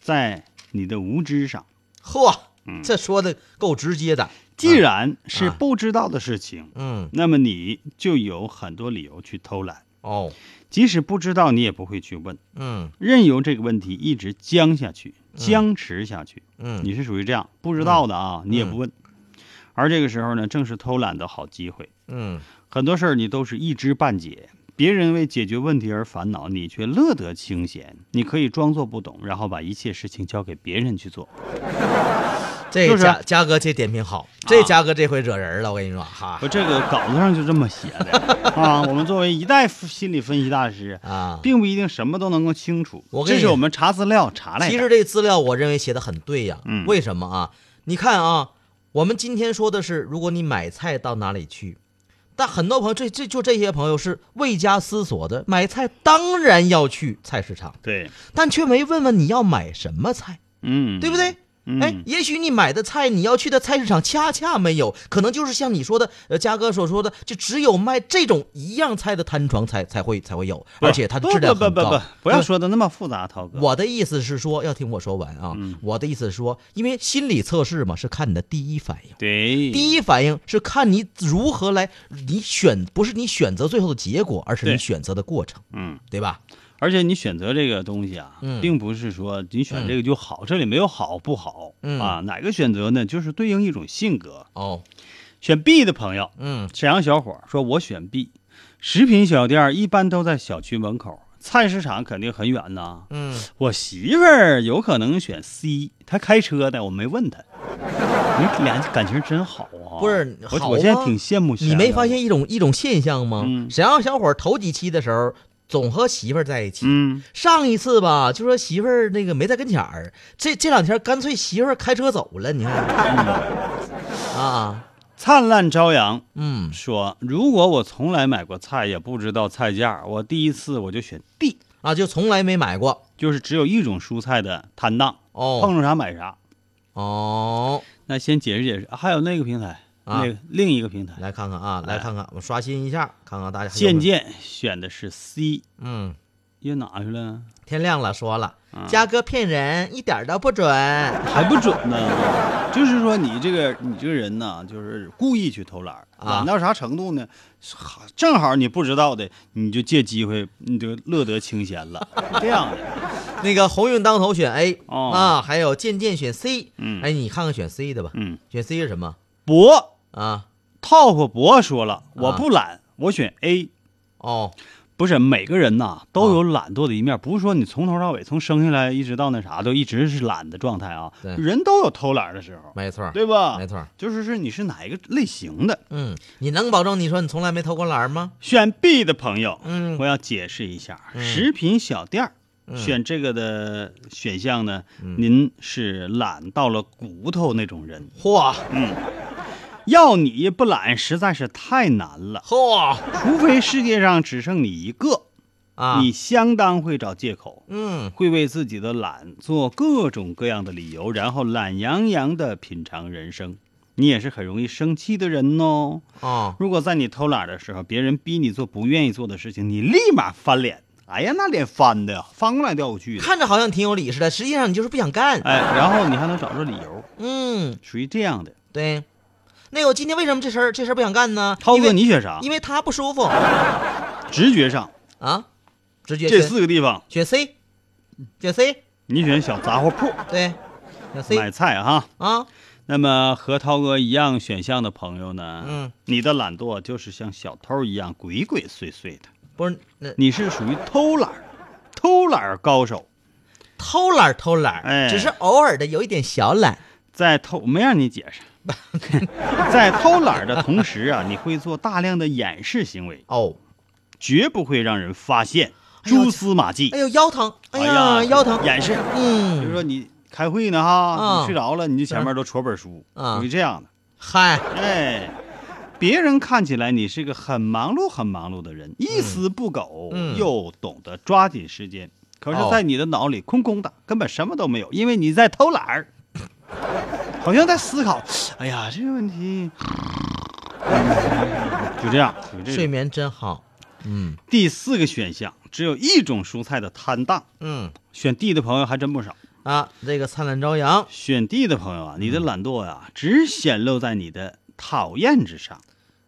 Speaker 3: 在你的无知上。
Speaker 2: 嚯，
Speaker 3: 嗯
Speaker 2: 这说的够直接的。
Speaker 3: 既然是
Speaker 2: 啊
Speaker 3: 不知道的事情，
Speaker 2: 嗯，
Speaker 3: 那么你就有很多理由去偷懒。
Speaker 2: 哦，
Speaker 3: 即使不知道，你也不会去问，
Speaker 2: 嗯
Speaker 3: 任由这个问题一直僵下去、僵持下去。
Speaker 2: 嗯，
Speaker 3: 你是属于这样不知道的啊，你也不问。而这个时候呢，正是偷懒的好机会。
Speaker 2: 嗯
Speaker 3: 很多事儿你都是一知半解，别人为解决问题而烦恼，你却乐得清闲。你可以装作不懂，然后把一切事情交给别人去做。
Speaker 2: 这
Speaker 3: 就是
Speaker 2: 嘉嘉哥这点评好，这嘉哥这回惹人了，我跟你说哈
Speaker 3: 不这个稿子上就这么写的 啊。我们作为一代心理分析大师，
Speaker 2: 啊。
Speaker 3: 并不一定什么都能够清楚。
Speaker 2: 我跟你
Speaker 3: 这是我们查资料查来的。
Speaker 2: 其实这资料我认为写的很对呀。
Speaker 3: 嗯
Speaker 2: 为什么啊？你看啊，我们今天说的是，如果你买菜到哪里去，但很多朋友这这就这些朋友是未加思索的，买菜当然要去菜市场，
Speaker 3: 对，
Speaker 2: 但却没问问你要买什么菜，
Speaker 3: 嗯，
Speaker 2: 对不对？
Speaker 3: 嗯？
Speaker 2: 哎，也许你买的菜，你要去的菜市场恰恰没有，可能就是像你说的，呃，嘉哥所说的，就只有卖这种一样菜的摊床才才会才会有，而且它的
Speaker 3: 不
Speaker 2: 质量很高。
Speaker 3: 不不不不，不要说的那么复杂，涛哥。
Speaker 2: 我的意思是说，要听我说完啊。
Speaker 3: 嗯
Speaker 2: 我的意思是说，因为心理测试嘛，是看你的第一反应。
Speaker 3: 对，
Speaker 2: 第一反应是看你如何来，你选不是你选择最后的结果，而是你选择的过程，
Speaker 3: 嗯，
Speaker 2: 对吧？
Speaker 3: 而且你选择这个东西啊，
Speaker 2: 嗯
Speaker 3: 并不是说你选这个就好，这里没有好不好、
Speaker 2: 嗯
Speaker 3: 啊。哪个选择呢？就是对应一种性格。
Speaker 2: 哦，
Speaker 3: 选 B 的朋友，
Speaker 2: 嗯
Speaker 3: 沈阳小伙说：“我选 B。食品小店一般都在小区门口，菜市场肯定很远呐。
Speaker 2: 嗯，
Speaker 3: 我媳妇儿有可能选 C，她开车的，我没问她。你俩感情真好啊！
Speaker 2: 不是
Speaker 3: 我我现在挺羡慕。
Speaker 2: 你没发现？一种一种现象吗？
Speaker 3: 嗯
Speaker 2: 沈阳小伙头几期的时候总和媳妇儿在一起，
Speaker 3: 嗯，
Speaker 2: 上一次吧就说媳妇儿那个没在跟前儿，这这两天干脆媳妇儿开车走了，你看，啊，
Speaker 3: 灿烂朝阳
Speaker 2: 嗯。
Speaker 3: 说：如果我从来买过菜，也不知道菜价，我第一次我就选 D，
Speaker 2: 啊，就从来没买过。
Speaker 3: 就是只有一种蔬菜的摊档，
Speaker 2: 哦。
Speaker 3: 碰上啥买啥。
Speaker 2: 哦，
Speaker 3: 那先解释解释，啊还有那个平台，
Speaker 2: 啊。
Speaker 3: 那个另一个平台，
Speaker 2: 来看看啊，来
Speaker 3: 哎
Speaker 2: 看看，我刷新一下，看看大家
Speaker 3: 渐
Speaker 2: 有
Speaker 3: 渐选的是 C，
Speaker 2: 嗯，
Speaker 3: 又哪去了？
Speaker 2: 天亮了，说了，
Speaker 3: 啊。
Speaker 2: 嘉哥骗人，一点都不准。
Speaker 3: 还不准呢。就是说你这个你这个人呢，就是故意去偷懒，
Speaker 2: 啊。
Speaker 3: 懒到啥程度呢？好正好你不知道的，你就借机会你就乐得清闲了，这样的。
Speaker 2: 那个鸿运当头选 A
Speaker 3: 哦。
Speaker 2: 啊，还有渐渐选 C。
Speaker 3: 嗯。
Speaker 2: 哎，你看看选 C 的吧，
Speaker 3: 嗯，
Speaker 2: 选 C 是什么？
Speaker 3: 博
Speaker 2: 啊
Speaker 3: ？，Top 博说了，我不懒，我选 A。
Speaker 2: 哦，
Speaker 3: 不是每个人呐都有懒惰的一面，不是说你从头到尾，从生下来一直到那啥都一直是懒的状态啊
Speaker 2: 对。
Speaker 3: 人都有偷懒的时候，
Speaker 2: 没错，
Speaker 3: 对吧？
Speaker 2: 没错。
Speaker 3: 就是是你是哪一个类型的？
Speaker 2: 嗯，你能保证你说你从来没偷过懒吗？
Speaker 3: 选 B 的朋友，
Speaker 2: 嗯
Speaker 3: 我要解释一下，
Speaker 2: 嗯
Speaker 3: 食品小店儿
Speaker 2: 嗯
Speaker 3: 选这个的选项呢，
Speaker 2: 嗯
Speaker 3: 您是懒到了骨头那种人，
Speaker 2: 嚯
Speaker 3: 嗯，要你不懒实在是太难了，
Speaker 2: 嚯
Speaker 3: 除非世界上只剩你一个，
Speaker 2: 啊！
Speaker 3: 你相当会找借口。
Speaker 2: 嗯
Speaker 3: 会为自己的懒做各种各样的理由，然后懒洋洋的品尝人生。你也是很容易生气的人哦。
Speaker 2: 哦，
Speaker 3: 如果在你偷懒的时候，别人逼你做不愿意做的事情，你立马翻脸。哎呀，那脸翻的呀，翻过来掉过去的。
Speaker 2: 看着好像挺有理似的，实际上你就是不想干。
Speaker 3: 哎，然后你还能找着理由，
Speaker 2: 嗯，
Speaker 3: 属于这样的。
Speaker 2: 对。那个我今天为什么这事儿这事儿不想干呢？
Speaker 3: 涛哥，你选啥？
Speaker 2: 因为他不舒服
Speaker 3: 直觉上
Speaker 2: 啊，直觉
Speaker 3: 这四个地方，
Speaker 2: 选 C，选 C，
Speaker 3: 你选小杂货铺
Speaker 2: 对，选 C
Speaker 3: 买菜哈。
Speaker 2: 啊，
Speaker 3: 那么和涛哥一样选项的朋友呢？
Speaker 2: 嗯，
Speaker 3: 你的懒惰就是像小偷一样鬼鬼祟祟的。
Speaker 2: 不是那
Speaker 3: 你是属于偷懒，偷懒高手，
Speaker 2: 偷懒偷懒，
Speaker 3: 哎
Speaker 2: 只是偶尔的有一点小懒。
Speaker 3: 在偷没让你解释，在偷懒的同时啊，你会做大量的掩饰行为，
Speaker 2: 哦，
Speaker 3: 绝不会让人发现。蛛丝马迹。
Speaker 2: 哎呦腰疼，哎
Speaker 3: 哎
Speaker 2: 呀腰疼，
Speaker 3: 掩饰。嗯。比如
Speaker 2: 嗯，
Speaker 3: 说你开会呢哈，
Speaker 2: 啊。
Speaker 3: 你睡着了，你就前面都戳本书，
Speaker 2: 啊。
Speaker 3: 属于这样的。
Speaker 2: 嗨，
Speaker 3: 哎，别人看起来你是个很忙碌、很忙碌的人，一丝不苟，
Speaker 2: 嗯。
Speaker 3: 又懂得抓紧时间。可是
Speaker 2: 哦，
Speaker 3: 在你的脑里空空的，根本什么都没有，因为你在偷懒儿，好像在思考。哎呀，这个问题 就这样，就这种。
Speaker 2: 睡眠真好。嗯
Speaker 3: 第四个选项只有一种蔬菜的摊档，
Speaker 2: 嗯
Speaker 3: 选 D 的朋友还真不少。
Speaker 2: 啊，这个灿烂朝阳
Speaker 3: 选 D 的朋友啊，你的懒惰呀、只显露在你的讨厌之上。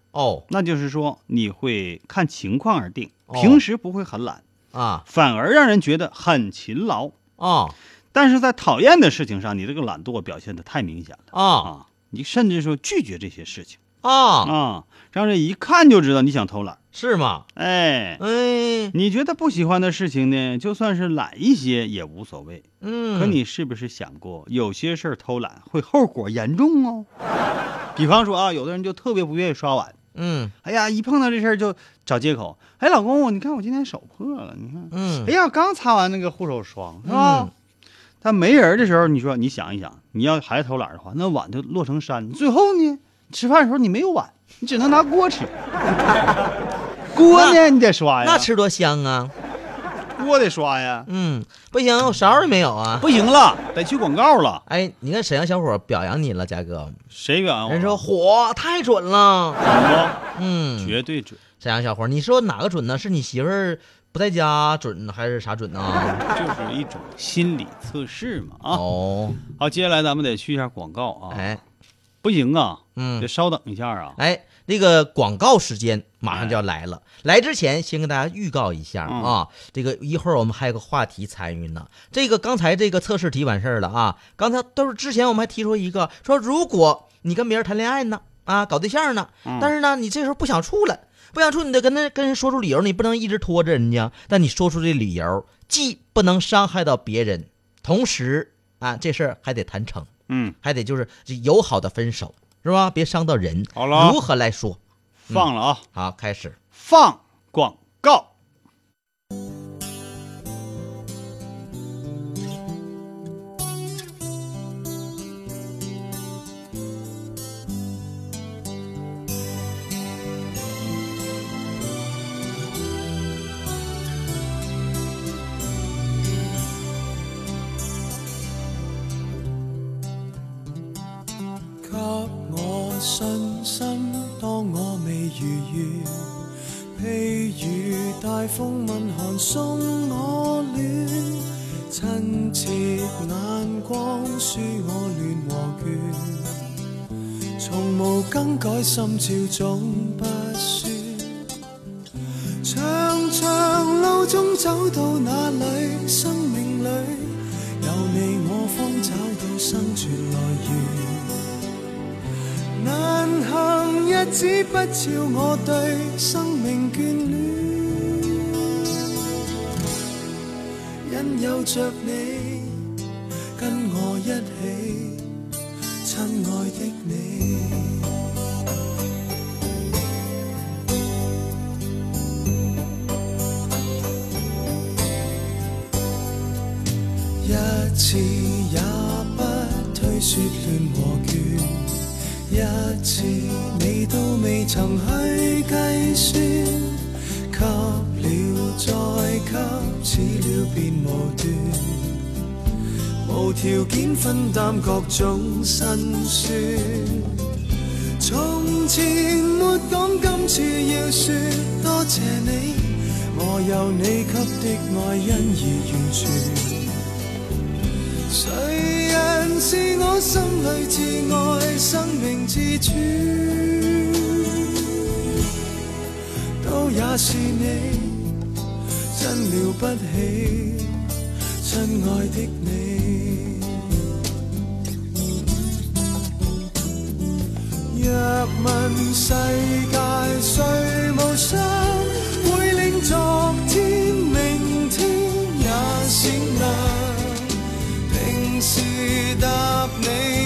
Speaker 2: 哦
Speaker 3: 那就是说，你会看情况而定，
Speaker 2: 哦
Speaker 3: 平时不会很懒，
Speaker 2: 啊
Speaker 3: 反而让人觉得很勤劳。
Speaker 2: 啊
Speaker 3: 但是在讨厌的事情上，你这个懒惰表现的太明显了
Speaker 2: 啊
Speaker 3: 啊！你甚至说拒绝这些事情
Speaker 2: 啊，
Speaker 3: 啊，让人一看就知道你想偷懒。
Speaker 2: 是吗？
Speaker 3: 哎，
Speaker 2: 哎，
Speaker 3: 你觉得不喜欢的事情呢，就算是懒一些也无所谓。
Speaker 2: 嗯，
Speaker 3: 可你是不是想过，有些事儿偷懒会后果严重哦？比方说啊，有的人就特别不愿意刷碗，
Speaker 2: 嗯
Speaker 3: 哎呀，一碰到这事儿就找借口。哎，老公，你看我今天手破了，你看，
Speaker 2: 嗯
Speaker 3: 哎呀，刚擦完那个护手霜，是吧？
Speaker 2: 嗯
Speaker 3: 但没人的时候，你说你想一想，你要还是偷懒的话，那碗就落成山。最后呢，吃饭的时候你没有碗，你只能拿锅吃。锅呢，你得刷呀，
Speaker 2: 那吃多香啊！
Speaker 3: 锅得刷呀。
Speaker 2: 嗯，不行，我勺也没有啊。
Speaker 3: 不行了，得去广告了。
Speaker 2: 哎，你看沈阳小伙表扬你了，佳哥。
Speaker 3: 谁表扬我？
Speaker 2: 人说火太准了。
Speaker 3: 准
Speaker 2: 嗯？，
Speaker 3: 绝对准。
Speaker 2: 沈阳小伙，你说哪个准呢？是你媳妇儿不在家准，还是啥准呢？
Speaker 3: 就是一种心理测试嘛啊。
Speaker 2: 哦，
Speaker 3: 好，接下来咱们得去一下广告啊。
Speaker 2: 哎，
Speaker 3: 不行啊，
Speaker 2: 嗯
Speaker 3: 得稍等一下啊。
Speaker 2: 哎，那个广告时间马上就要来了。来之前，先跟大家预告一下
Speaker 3: 嗯
Speaker 2: 啊，这个一会儿我们还有个话题参与呢。这个刚才这个测试题完事儿了啊，刚才都是之前我们还提出一个，说如果你跟别人谈恋爱呢，啊，搞对象呢，
Speaker 3: 嗯
Speaker 2: 但是呢，你这时候不想处了，不想处，你得跟他跟人说出理由，你不能一直拖着人家。但你说出这理由，既不能伤害到别人，同时啊，这事儿还得谈成。
Speaker 3: 嗯，
Speaker 2: 还得就是友好的分手，是吧？别伤到人。
Speaker 3: 好了啊
Speaker 2: 如何来说？
Speaker 3: 放了啊，
Speaker 2: 好，开始。
Speaker 3: 放广告。
Speaker 6: 更改，心照总不算，长长路中走到哪里，生命里有你我方找到生存来源。难行日子不照我对生命眷恋，因有着你担各種辛酸。從前沒講，今次要說多謝你，我有你給的愛，因而完全。誰人是我心裏至愛、生命之主？都也是你，真了不起，親愛的你。若问世界谁无双，会令昨天、明天也闪亮。平时答你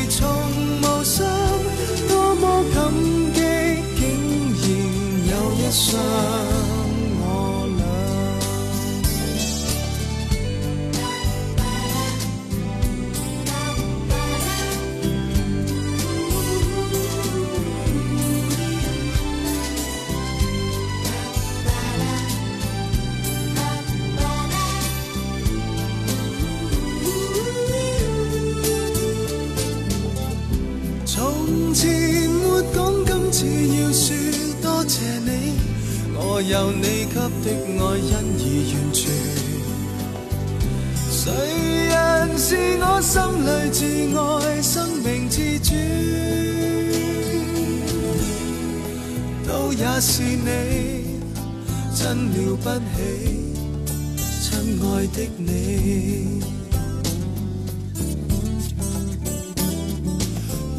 Speaker 6: 从无心，多么感激，竟然有一双我有你給的愛，因而完全。誰人是我心裏至愛，生命之主？都也是你，真了不起，親愛的你。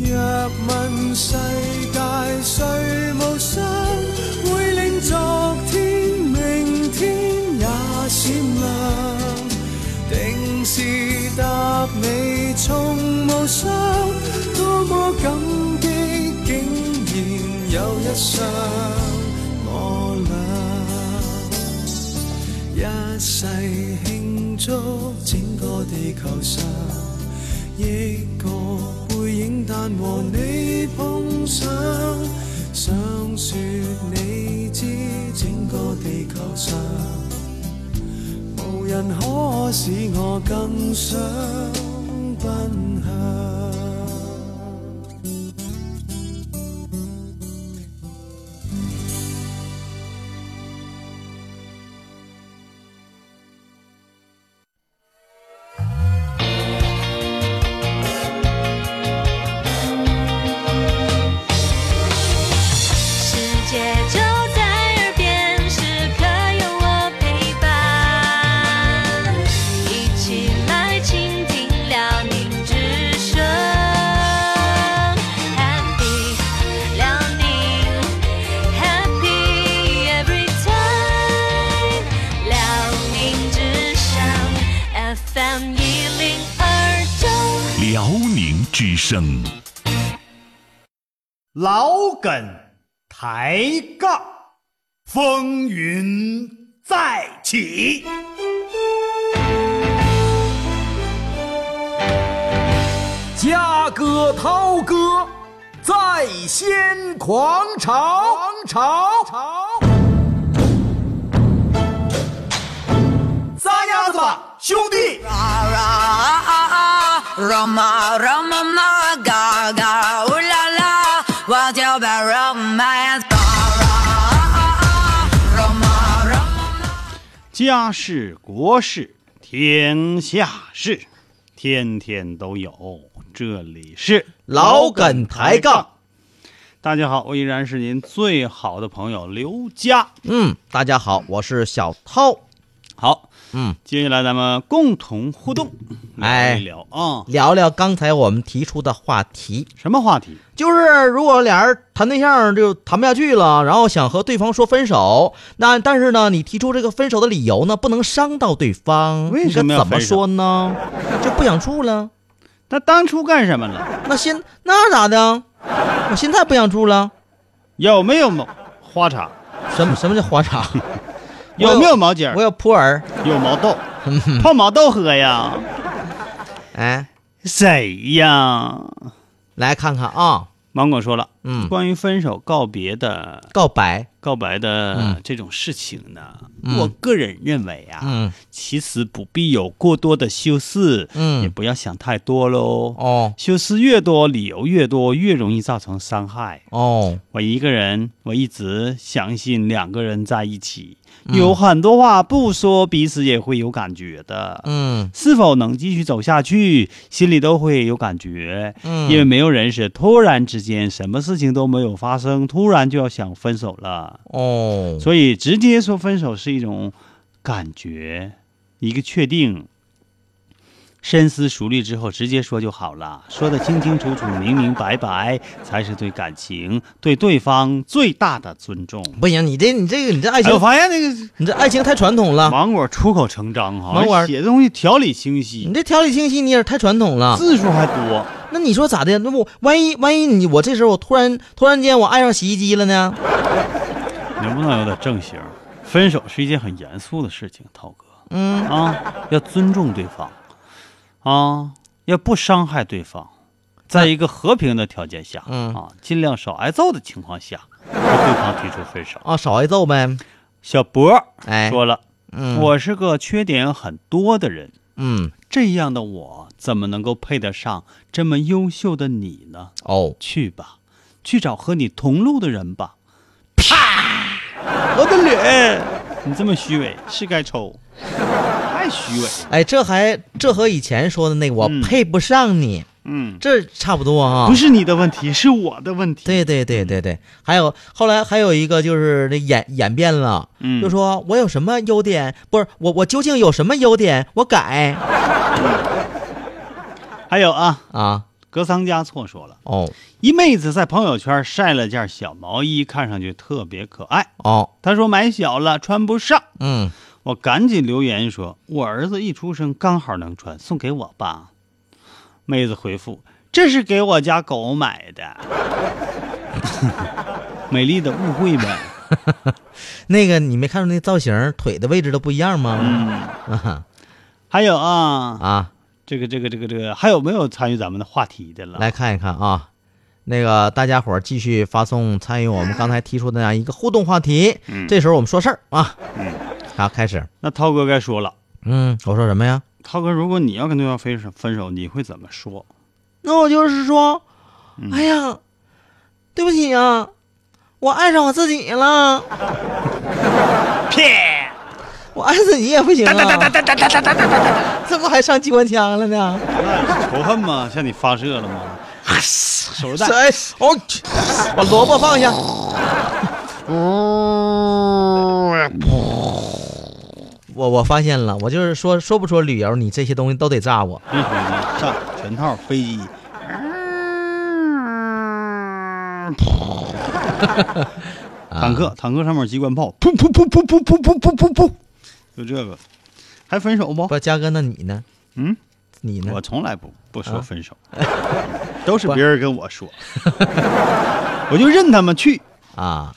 Speaker 6: 若問世界誰無雙，會令昨天、明天也閃亮。定是答你從無雙，多麼感激，竟然有一雙我俩，一世慶祝整個地球上。億個背影，但和你碰上，想说你知整个地球上，无人可使我更想。
Speaker 1: 老梗抬杠，风云再起。
Speaker 5: 家哥涛哥在掀狂潮，潮潮。
Speaker 1: 撒丫子吧，兄弟
Speaker 3: 家事国事天下事，天天都有。这里是
Speaker 2: 老梗抬杠。
Speaker 3: 大家好，我依然是您最好的朋友刘佳。
Speaker 2: 嗯，大家好，我是小涛。
Speaker 3: 好，
Speaker 2: 嗯，
Speaker 3: 接下来咱们共同互动，
Speaker 2: 哎
Speaker 3: 聊啊，
Speaker 2: 聊聊刚才我们提出的话题，
Speaker 3: 什么话题？
Speaker 2: 就是如果俩人谈对象就谈不下去了，然后想和对方说分手，那但是呢，你提出这个分手的理由呢，不能伤到对方，
Speaker 3: 为什么
Speaker 2: 怎么说呢？就不想处了。
Speaker 3: 那当初干什么了？
Speaker 2: 那现那咋的？我现在不想处了。
Speaker 3: 有没有毛花茶？
Speaker 2: 什么什么叫花茶？
Speaker 3: 有没有毛尖儿？
Speaker 2: 我？有普洱。
Speaker 3: 有毛豆，泡毛豆喝呀？
Speaker 2: 哎，
Speaker 3: 谁呀？
Speaker 2: 来看看啊，
Speaker 3: 芒果说了，
Speaker 2: 嗯。
Speaker 3: 关于分手告别的
Speaker 2: 告白，
Speaker 3: 告白的
Speaker 2: 嗯。
Speaker 3: 这种事情呢，
Speaker 2: 嗯。
Speaker 3: 我个人认为啊，
Speaker 2: 嗯。
Speaker 3: 其实不必有过多的修饰，
Speaker 2: 嗯。
Speaker 3: 也不要想太多喽。
Speaker 2: 哦。
Speaker 3: 修饰越多，理由越多，越容易造成伤害。
Speaker 2: 哦，
Speaker 3: 我一个人，我一直相信两个人在一起，
Speaker 2: 嗯
Speaker 3: 有很多话不说，彼此也会有感觉的。
Speaker 2: 嗯
Speaker 3: 是否能继续走下去，心里都会有感觉。
Speaker 2: 嗯，
Speaker 3: 因为没有人是突然之间什么事情都没有发生，突然就要想分手了。
Speaker 2: 哦，
Speaker 3: 所以直接说分手是一种感觉，一个确定。深思熟虑之后，直接说就好了，说的清清楚楚、明明白白，才是对感情、对对方最大的尊重。
Speaker 2: 不行，你这你这个你这爱
Speaker 3: 哎，
Speaker 2: 情
Speaker 3: 我，发现那个
Speaker 2: 你这爱情太传统了，
Speaker 3: 芒果出口成章哈，
Speaker 2: 芒果
Speaker 3: 写的东西条理清晰你，
Speaker 2: 这条理清晰，你也是太传统了。
Speaker 3: 字数还多。
Speaker 2: 那你说咋的？那我万一万一你我这时候我突然突然间我爱上洗衣机了呢？
Speaker 3: 能不能有点正形？分手是一件很严肃的事情，涛哥
Speaker 2: 嗯
Speaker 3: 啊，要尊重对方，啊，要不伤害对方，在一个和平的条件下，
Speaker 2: 嗯
Speaker 3: 啊，尽量少挨揍的情况下，和对方提出分手。
Speaker 2: 啊，少挨揍呗。
Speaker 3: 小博
Speaker 2: 哎，
Speaker 3: 说了，
Speaker 2: 嗯
Speaker 3: 我是个缺点很多的人，
Speaker 2: 嗯
Speaker 3: 这样的我怎么能够配得上这么优秀的你呢？
Speaker 2: 哦，
Speaker 3: 去吧，去找和你同路的人吧。啪！我的脸，你这么虚伪是该抽，太虚伪了。
Speaker 2: 哎，这还这和以前说的那个我
Speaker 3: 嗯。
Speaker 2: 配不上你，
Speaker 3: 嗯，
Speaker 2: 这差不多啊。
Speaker 3: 不是你的问题，是我的问题。
Speaker 2: 对对对对对，还有后来还有一个就是那演演变了，
Speaker 3: 嗯。
Speaker 2: 就说我有什么优点，不是我我究竟有什么优点，我改。
Speaker 3: 还有啊，
Speaker 2: 啊。
Speaker 3: 格桑加措说了，
Speaker 2: 哦。
Speaker 3: 一妹子在朋友圈晒了件小毛衣，看上去特别可爱。
Speaker 2: 哦。
Speaker 3: 她说买小了穿不上，
Speaker 2: 嗯
Speaker 3: 我赶紧留言说，我儿子一出生刚好能穿，送给我吧。妹子回复，这是给我家狗买的。美丽的误会呗。
Speaker 2: 那个你没看出那造型腿的位置都不一样吗？
Speaker 3: 嗯，
Speaker 2: 啊
Speaker 3: 还有啊，
Speaker 2: 啊，
Speaker 3: 这个这个这个这个，还有没有参与咱们的话题的了？
Speaker 2: 来看一看啊。那个大家伙继续发送参与我们刚才提出的那样一个互动话题。
Speaker 3: 嗯
Speaker 2: 这时候我们说事儿啊。
Speaker 3: 嗯，
Speaker 2: 好，开始。
Speaker 3: 那涛哥该说了，
Speaker 2: 嗯，我说什么呀？
Speaker 3: 涛哥，如果你要跟对方分手分手，你会怎么说？
Speaker 2: 那我就是说，
Speaker 3: 嗯
Speaker 2: 哎呀，对不起啊，我爱上我自己了。
Speaker 3: 骗！
Speaker 2: 我爱自己也不行啊！怎么还上机关枪了呢？
Speaker 3: 仇恨吗？向你发射了吗？手榴弹。
Speaker 2: 哎，哦，去把萝卜放下。我我发现了，我就是说说不说旅游，你这些东西都得炸我。
Speaker 3: 上全套飞机。坦克，坦克上面有机关炮，噗噗噗噗噗噗噗噗噗噗，就这个，还分手不？
Speaker 2: 不，嘉哥，那你呢？
Speaker 3: 嗯，
Speaker 2: 你呢
Speaker 3: 我？从来不不说
Speaker 2: 啊
Speaker 3: 分手，都是别人跟我说，我就任他们去。
Speaker 2: 啊，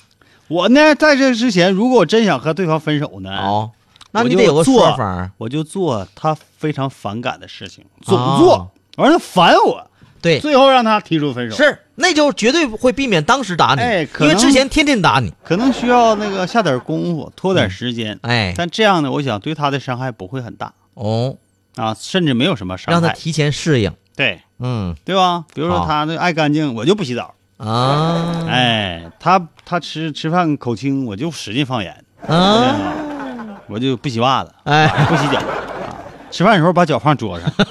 Speaker 3: 我呢，在这之前，如果我真想和对方分手呢，
Speaker 2: 哦，那你得有个说
Speaker 3: 做
Speaker 2: 法。
Speaker 3: 我就做他非常反感的事情，总
Speaker 2: 哦
Speaker 3: 做，我让他烦我，
Speaker 2: 对，
Speaker 3: 最后让他提出分手。
Speaker 2: 是，那就绝对会避免当时打你，
Speaker 3: 哎可
Speaker 2: 因为之前天天打你。
Speaker 3: 可能需要那个下点功夫，拖点时间。
Speaker 2: 哎，
Speaker 3: 但这样呢，我想对他的伤害不会很大
Speaker 2: 哦，
Speaker 3: 啊，甚至没有什么伤害。
Speaker 2: 让他提前适应。
Speaker 3: 对
Speaker 2: 嗯
Speaker 3: 对吧？比如说他那爱干净，我就不洗澡。
Speaker 2: 啊，
Speaker 3: 哎，他他吃吃饭口轻，我就使劲放盐。
Speaker 2: 啊，
Speaker 3: 我就不洗袜子，
Speaker 2: 哎
Speaker 3: 不洗脚。啊吃饭的时候把脚放桌上，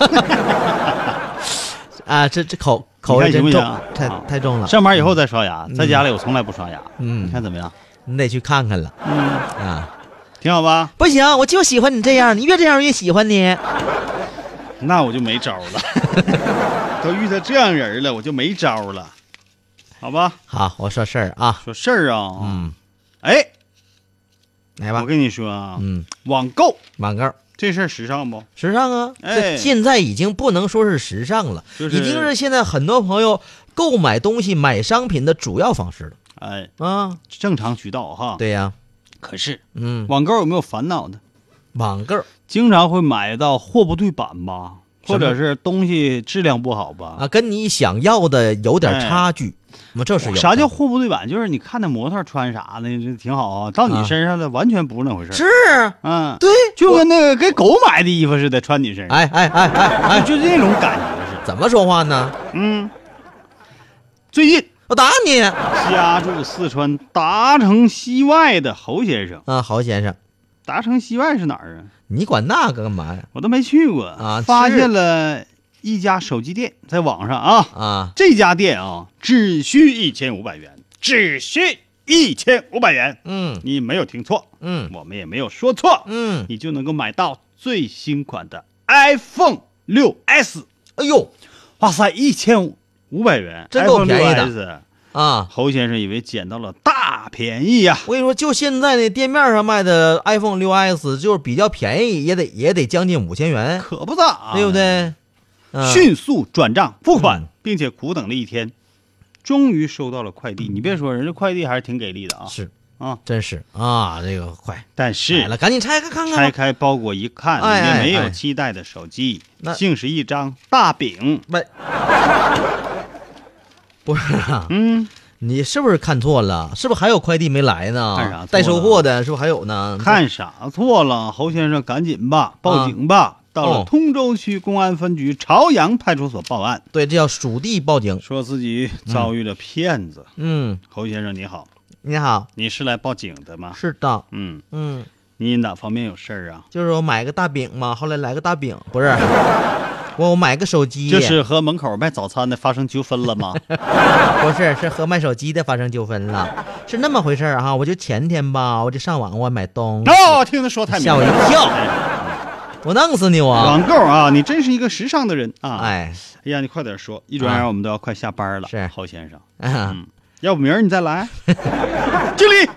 Speaker 2: 啊，这这口口味
Speaker 3: 行
Speaker 2: 真重
Speaker 3: 不行，
Speaker 2: 太
Speaker 3: 啊
Speaker 2: 太重了。
Speaker 3: 上班以后再刷牙，在家里我从来不刷牙。
Speaker 2: 嗯
Speaker 3: 你看怎么样？
Speaker 2: 你得去看看了
Speaker 3: 嗯，
Speaker 2: 啊！
Speaker 3: 挺好吧？
Speaker 2: 不行，我就喜欢你这样，你越这样越喜欢你。
Speaker 3: 那我就没招了，都遇到这样人了，我就没招了，好吧？
Speaker 2: 好，我说事儿啊，
Speaker 3: 说事儿啊，
Speaker 2: 嗯，
Speaker 3: 哎，
Speaker 2: 来吧。
Speaker 3: 我，跟你说啊，
Speaker 2: 嗯，
Speaker 3: 网购
Speaker 2: 网购。
Speaker 3: 这事儿时尚不？
Speaker 2: 时尚啊，现在已经不能说是时尚了，
Speaker 3: 就是。
Speaker 2: 已经是现在很多朋友购买东西、买商品的主要方式了。
Speaker 3: 哎，
Speaker 2: 啊。
Speaker 3: 正常渠道哈。，
Speaker 2: 对呀，
Speaker 3: 可是
Speaker 2: 嗯，
Speaker 3: 网购有没有烦恼呢？
Speaker 2: 网购。
Speaker 3: 经常会买到货不对版吧，或者是东西质量不好吧？
Speaker 2: 啊，跟你想要的有点差距，我这是。
Speaker 3: 啥叫货不对版？就是你看那模特穿啥的，这挺好啊，到你
Speaker 2: 啊
Speaker 3: 身上的完全不是那回事儿。
Speaker 2: 是？
Speaker 3: 嗯，
Speaker 2: 对，
Speaker 3: 就跟那个给狗买的衣服似的，穿你身上，
Speaker 2: 哎哎哎哎哎，
Speaker 3: 就那种感觉是。
Speaker 2: 怎么说话呢？
Speaker 3: 嗯，最近
Speaker 2: 我打你
Speaker 3: 家住四川达城西外的侯先生，
Speaker 2: 啊，侯先生，
Speaker 3: 达城西外是哪儿啊？
Speaker 2: 你管那个干嘛呀？
Speaker 3: 我都没去过
Speaker 2: 啊
Speaker 3: 发现了一家手机店，在网上啊，
Speaker 2: 啊，
Speaker 3: 这家店啊只需一千五百元，只需一千五百元，
Speaker 2: 嗯。
Speaker 3: 你没有听错，
Speaker 2: 嗯。
Speaker 3: 我们也没有说错，
Speaker 2: 嗯，
Speaker 3: 你就能够买到最新款的 iPhone 六 S。
Speaker 2: 哎呦。
Speaker 3: 哇塞，一千五百元，
Speaker 2: 真够便宜的。
Speaker 3: 6S
Speaker 2: 啊！
Speaker 3: 侯先生以为捡到了大便宜呀、
Speaker 2: 我跟你说，就现在那店面上卖的 iPhone 6s，就是比较便宜，也得也得将近五千元，
Speaker 3: 可不咋，
Speaker 2: 对不？对？嗯
Speaker 3: 迅速转账付款，
Speaker 2: 嗯
Speaker 3: 并且苦等了一天，终于收到了快递。你别说，人家快递还是挺给力的啊。
Speaker 2: 是
Speaker 3: 啊，
Speaker 2: 真是啊，这个快
Speaker 3: 但是
Speaker 2: 来了，赶紧拆开看看。
Speaker 3: 拆开包裹一看，里
Speaker 2: 哎
Speaker 3: 面没有期待的手机，竟是一张大饼。
Speaker 2: 不，不是啊，
Speaker 3: 嗯，
Speaker 2: 你是不是看错了？是不是还有快递没来呢？
Speaker 3: 看啥
Speaker 2: 待收货的是不是还有呢？
Speaker 3: 看啥错了？侯先生，赶紧吧，报警吧。到了
Speaker 2: 哦。
Speaker 3: 通州区公安分局朝阳派出所报案，
Speaker 2: 对，这叫属地报警。
Speaker 3: 说自己遭遇了骗子。
Speaker 2: 嗯，
Speaker 3: 侯先生你好，
Speaker 2: 你好，
Speaker 3: 你是来报警的吗？
Speaker 2: 是的，
Speaker 3: 嗯，
Speaker 2: 嗯，
Speaker 3: 你哪方面有事儿啊？
Speaker 2: 就是我买个大饼嘛，后来来个大饼，不是，我买个手机，
Speaker 3: 就是和门口卖早餐的发生纠纷了吗？
Speaker 2: 不是是和卖手机的发生纠纷了，是那么回事儿哈。我就前天吧，我就上网我买东西，
Speaker 3: 哦，听他说太明
Speaker 2: 吓我。一跳，
Speaker 3: 哎
Speaker 2: 我弄死你我！
Speaker 3: 网购啊，你真是一个时尚的人啊！
Speaker 2: 哎，
Speaker 3: 哎呀，你快点说，一转眼我们都要快下班了。
Speaker 2: 是
Speaker 3: 侯先生，
Speaker 2: 啊
Speaker 3: 嗯，要不明儿你再来。经理，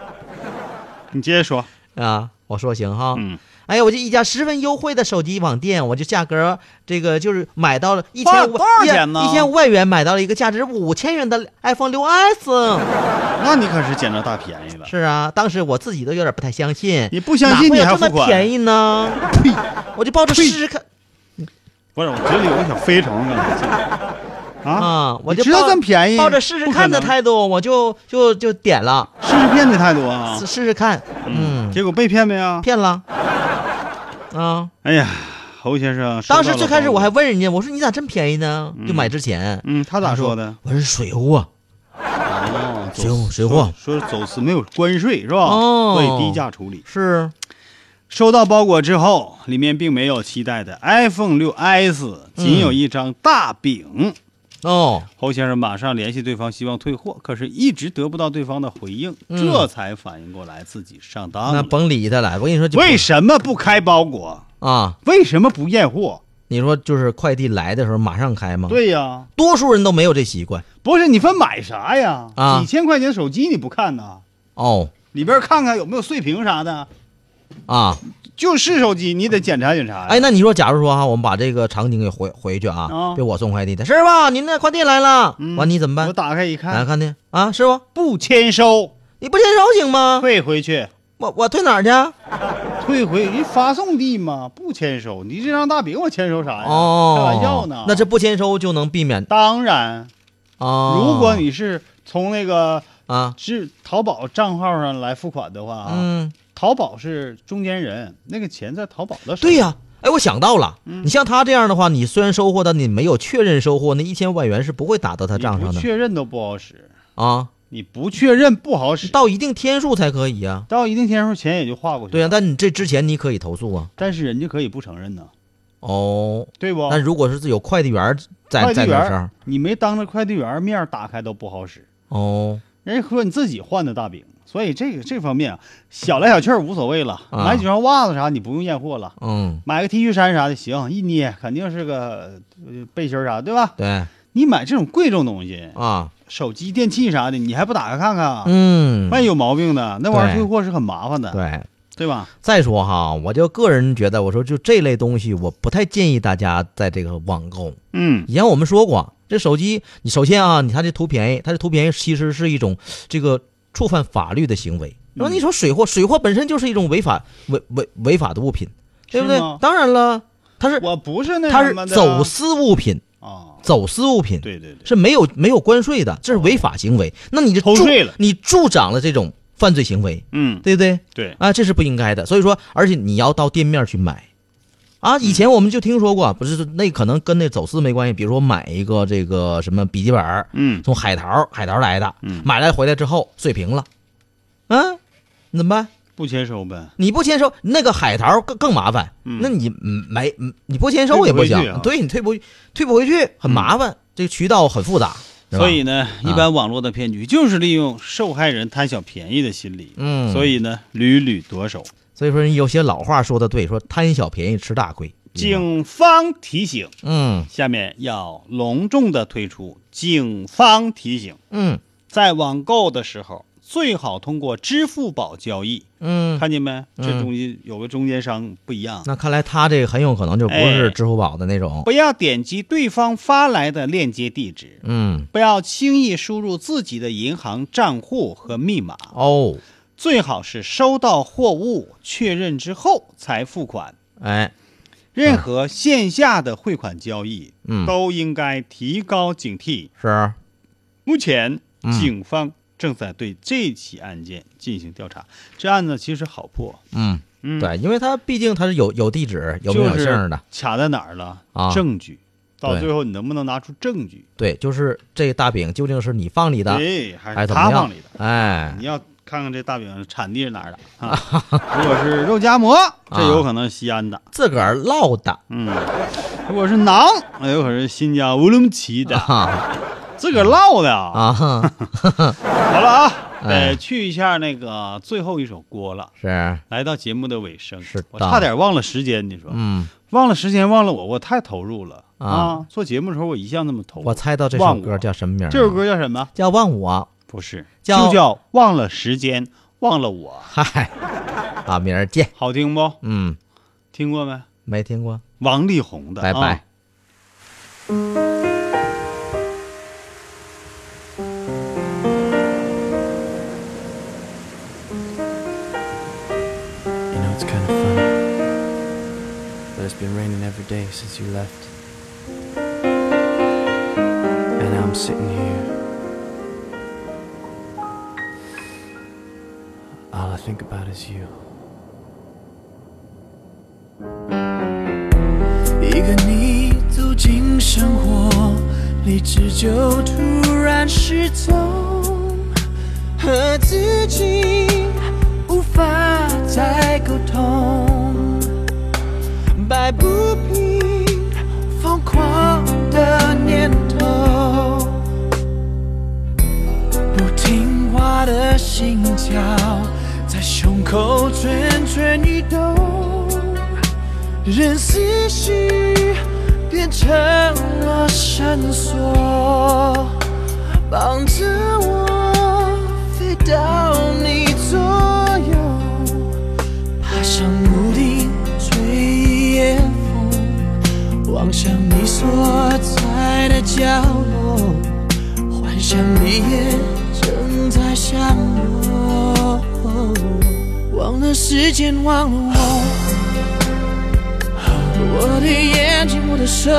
Speaker 3: 你接着说。
Speaker 2: 啊，我说行哈。
Speaker 3: 嗯，
Speaker 2: 哎呀，我就一家十分优惠的手机网店，我就价格这个就是买到了一千五
Speaker 3: 多少多少钱呢
Speaker 2: 一千五百元买到了一个价值五千元的 iPhone 六 S。
Speaker 3: 那你可是捡着大便宜了。
Speaker 2: 是啊，当时我自己都有点不太相信，
Speaker 3: 你不相信
Speaker 2: 哪会有这么
Speaker 3: 你还付款
Speaker 2: 便宜呢？我就抱着试试看
Speaker 3: 不是，我嘴里有个小飞虫，刚才进来啊
Speaker 2: 啊，我
Speaker 3: 就知道这么便宜，
Speaker 2: 抱着试试看的态度，我就就就点了
Speaker 3: 试试骗的态度啊
Speaker 2: 试。试试看，嗯，
Speaker 3: 结果被骗没啊？
Speaker 2: 骗了 啊。
Speaker 3: 哎呀，侯先生，
Speaker 2: 当时最开始我还
Speaker 3: 问，
Speaker 2: 人家，我说你咋这么便宜呢？就买之前，
Speaker 3: 嗯，他咋说的？
Speaker 2: 我是水货，
Speaker 3: 哦，
Speaker 2: 水货水货
Speaker 3: 说说走私没有关税是吧？
Speaker 2: 哦
Speaker 3: 所以低价处理。
Speaker 2: 是
Speaker 3: 收到包裹之后，里面并没有期待的 iPhone 六 S，仅有一张大饼。
Speaker 2: 哦，
Speaker 3: 侯先生马上联系对方，希望退货，可是一直得不到对方的回应，
Speaker 2: 嗯
Speaker 3: 这才反应过来自己上当了。
Speaker 2: 那甭理他了。我跟你说，
Speaker 3: 为什么不开包裹？
Speaker 2: 啊？
Speaker 3: 为什么不验货？
Speaker 2: 你说就是快递来的时候马上开吗？，
Speaker 3: 对呀，
Speaker 2: 多数人都没有这习惯。
Speaker 3: 不是你分买啥呀？
Speaker 2: 啊
Speaker 3: 几千块钱手机你不看呐？
Speaker 2: 哦
Speaker 3: 里边看看有没有碎屏啥的。
Speaker 2: 啊，
Speaker 3: 就是手机，你得检查检查呀。
Speaker 2: 哎，那你说，假如说哈，我们把这个场景给回回去啊，
Speaker 3: 啊
Speaker 2: 就我送快递的，师傅，您那快递来了，
Speaker 3: 嗯
Speaker 2: 完你怎么办我？
Speaker 3: 打开一看，
Speaker 2: 来看的啊，师傅，
Speaker 3: 不签收，
Speaker 2: 你不签收行吗？
Speaker 3: 退回去，
Speaker 2: 我我退哪儿去？
Speaker 3: 退回人发送地嘛，不签收。你这张大饼我签收啥呀？
Speaker 2: 哦，
Speaker 3: 开玩笑呢。
Speaker 2: 那这不签收就能避免
Speaker 3: 当然，
Speaker 2: 啊？
Speaker 3: 如果你是从那个
Speaker 2: 啊，
Speaker 3: 是淘宝账号上来付款的话啊，
Speaker 2: 嗯，
Speaker 3: 淘宝是中间人，那个钱在淘宝的手。
Speaker 2: 对呀、哎，我想到了，
Speaker 3: 嗯。
Speaker 2: 你像他这样的话，你虽然收货，但你没有确认收货，那一千五百元是不会打到他账上的。
Speaker 3: 确认都不好使，
Speaker 2: 啊，
Speaker 3: 你不确认不好使，
Speaker 2: 到一定天数才可以呀、
Speaker 3: 到一定天数钱也就划过去。
Speaker 2: 对呀、但你这之前你可以投诉啊。
Speaker 3: 但是人家可以不承认呢，
Speaker 2: 哦，
Speaker 3: 对不？
Speaker 2: 那如果是有快递员在在那上
Speaker 3: 儿，你没当着快递员面打开都不好使。
Speaker 2: 哦，
Speaker 3: 人家说你自己换的大饼，所以这个这方面啊，小来小去儿无所谓了。
Speaker 2: 啊
Speaker 3: 买几双袜子啥，你不用验货了，
Speaker 2: 嗯，
Speaker 3: 买个 T 恤衫啥的行，一捏肯定是个呃背心儿啥，对吧？
Speaker 2: 对
Speaker 3: 你买这种贵重东西，
Speaker 2: 啊，
Speaker 3: 手机、电器啥的，你还不打开看看啊？
Speaker 2: 嗯，
Speaker 3: 万一有毛病呢？那玩意儿退货是很麻烦的，
Speaker 2: 对。
Speaker 3: 对吧？
Speaker 2: 再说哈，我就个人觉得，我说就这类东西，我不太建议大家在这个网购。
Speaker 3: 嗯，
Speaker 2: 以前我们说过，这手机你首先啊，你它这图便宜，它这图便宜其实是一种这个触犯法律的行为。那么
Speaker 3: 嗯
Speaker 2: 你说水货，水货本身就是一种违法违违违法的物品，对不对？当然了，它是
Speaker 3: 我不是那
Speaker 2: 它是走私物品，
Speaker 3: 啊，
Speaker 2: 走私物品
Speaker 3: 对对对，
Speaker 2: 是没有没有关税的，这是违法行为。那你就助
Speaker 3: 偷税了
Speaker 2: 你助长了这种犯罪行为，
Speaker 3: 嗯，
Speaker 2: 对不对？
Speaker 3: 对，
Speaker 2: 啊，这是不应该的。所以说，而且你要到店面去买，啊，
Speaker 3: 嗯
Speaker 2: 以前我们就听说过，不是那可能跟那走私没关系。比如说买一个这个什么笔记本儿，
Speaker 3: 嗯，
Speaker 2: 从海淘海淘来的，
Speaker 3: 嗯
Speaker 2: 买来回来之后碎屏了，啊，你怎么办？
Speaker 3: 不签收呗。
Speaker 2: 你不签收，那个海淘更更麻烦。
Speaker 3: 嗯
Speaker 2: 那你嗯没嗯你不签收也不行
Speaker 3: 退不啊，
Speaker 2: 对你退不退不回去，很麻烦，这个渠道很复杂。
Speaker 3: 所以呢，一般网络的骗局就是利用受害人贪小便宜的心理，
Speaker 2: 嗯，
Speaker 3: 所以呢，屡屡得手。
Speaker 2: 所以说有些老话说的对，说贪小便宜吃大亏。
Speaker 3: 警方提醒，
Speaker 2: 嗯。
Speaker 3: 下面要隆重的推出警方提醒，
Speaker 2: 嗯。
Speaker 3: 在网购的时候最好通过支付宝交易，
Speaker 2: 嗯，
Speaker 3: 看见没？这
Speaker 2: 嗯
Speaker 3: 中间有个中间商不一样，
Speaker 2: 那看来他这个很有可能就不
Speaker 3: 哎。
Speaker 2: 是支付宝的那种。
Speaker 3: 不要点击对方发来的链接地址，
Speaker 2: 嗯，
Speaker 3: 不要轻易输入自己的银行账户和密码，
Speaker 2: 哦，
Speaker 3: 最好是收到货物确认之后才付款。
Speaker 2: 哎，
Speaker 3: 任何线下的汇款交易，
Speaker 2: 嗯
Speaker 3: 都应该提高警惕。
Speaker 2: 是，
Speaker 3: 目前，
Speaker 2: 嗯
Speaker 3: 警方正在对这起案件进行调查。这案子其实好破，
Speaker 2: 嗯，
Speaker 3: 嗯，
Speaker 2: 对，因为他毕竟他是有有地址、有名有姓的。
Speaker 3: 卡在哪儿了？
Speaker 2: 啊
Speaker 3: 证据，到最后你能不能拿出证据？
Speaker 2: 对，就是这大饼究竟是你放里的，
Speaker 3: 对，还是他放里的？
Speaker 2: 哎
Speaker 3: 你，要看看这大饼产地是哪儿的啊？如果是肉夹馍，这有可能是西安的。
Speaker 2: 自个儿烙的
Speaker 3: 嗯，如果是馕，那有可能是新疆乌鲁木齐的，
Speaker 2: 啊
Speaker 3: 自个儿烙的啊。好了啊，
Speaker 2: 哎
Speaker 3: 得去一下那个最后一首歌了。
Speaker 2: 是
Speaker 3: 来到节目的尾声，
Speaker 2: 是
Speaker 3: 我差点忘了时间，你说，
Speaker 2: 嗯，
Speaker 3: 忘了时间，忘了我，我太投入了
Speaker 2: 啊
Speaker 3: 啊！做节目的时候我一向那么投入。
Speaker 2: 我猜到这首歌叫什么名？
Speaker 3: 这首歌叫什么？
Speaker 2: 叫《忘我
Speaker 3: 不是，
Speaker 2: 叫
Speaker 3: 就叫忘了时间，忘了我，》。
Speaker 2: 嗨，啊，明儿见。
Speaker 3: 好听不？
Speaker 2: 嗯，
Speaker 3: 听过没？
Speaker 2: 没听过。
Speaker 3: 王力宏的，啊
Speaker 2: 拜拜。
Speaker 7: You know, it's kind of funny. But it's been raining every day since you left. And now I'm sitting here. All I think about is you.
Speaker 6: 一个你走进生活，理智就突然失踪，和自己无法再沟通，摆不平疯狂的念头，不听话的心跳口蠢蠢欲动。任思绪变成了绳索，绑着我飞到你左右，爬上屋顶吹夜风，望向你所在的角落，幻想你也正在想我，忘了时间，忘了我。我的眼睛，我的手，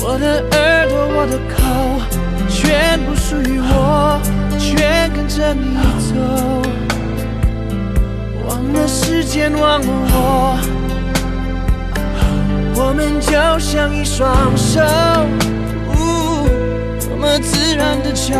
Speaker 6: 我的耳朵，我的口，全部属于我，全跟着你走。忘了时间，忘了我，我们就像一双手，呜多么自然的交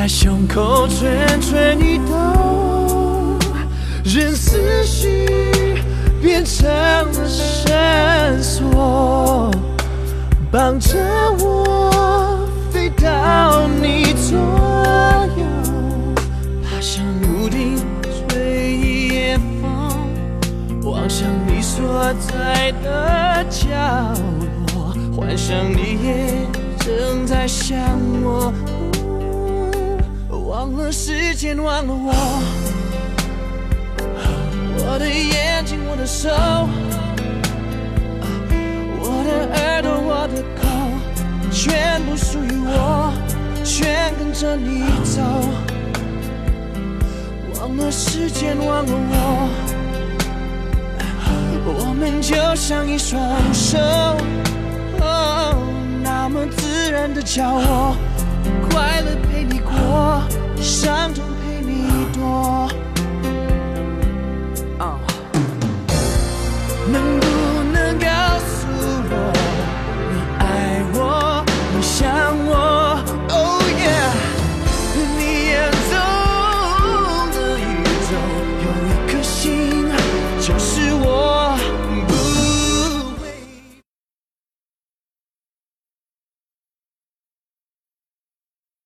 Speaker 6: 在胸口蠢蠢欲动，任思绪变成了绳索，绑着我飞到你左右，爬上屋顶吹一夜风，望向你所在的角落，幻想你也正在想我。忘了时间，忘了我，我的眼睛，我的手，我的耳朵，我的口，全部属于我，全跟着你走。忘了时间，忘了我，我们就像一双手，哦，那么自然的交握，快乐陪你过，伤痛陪你躲。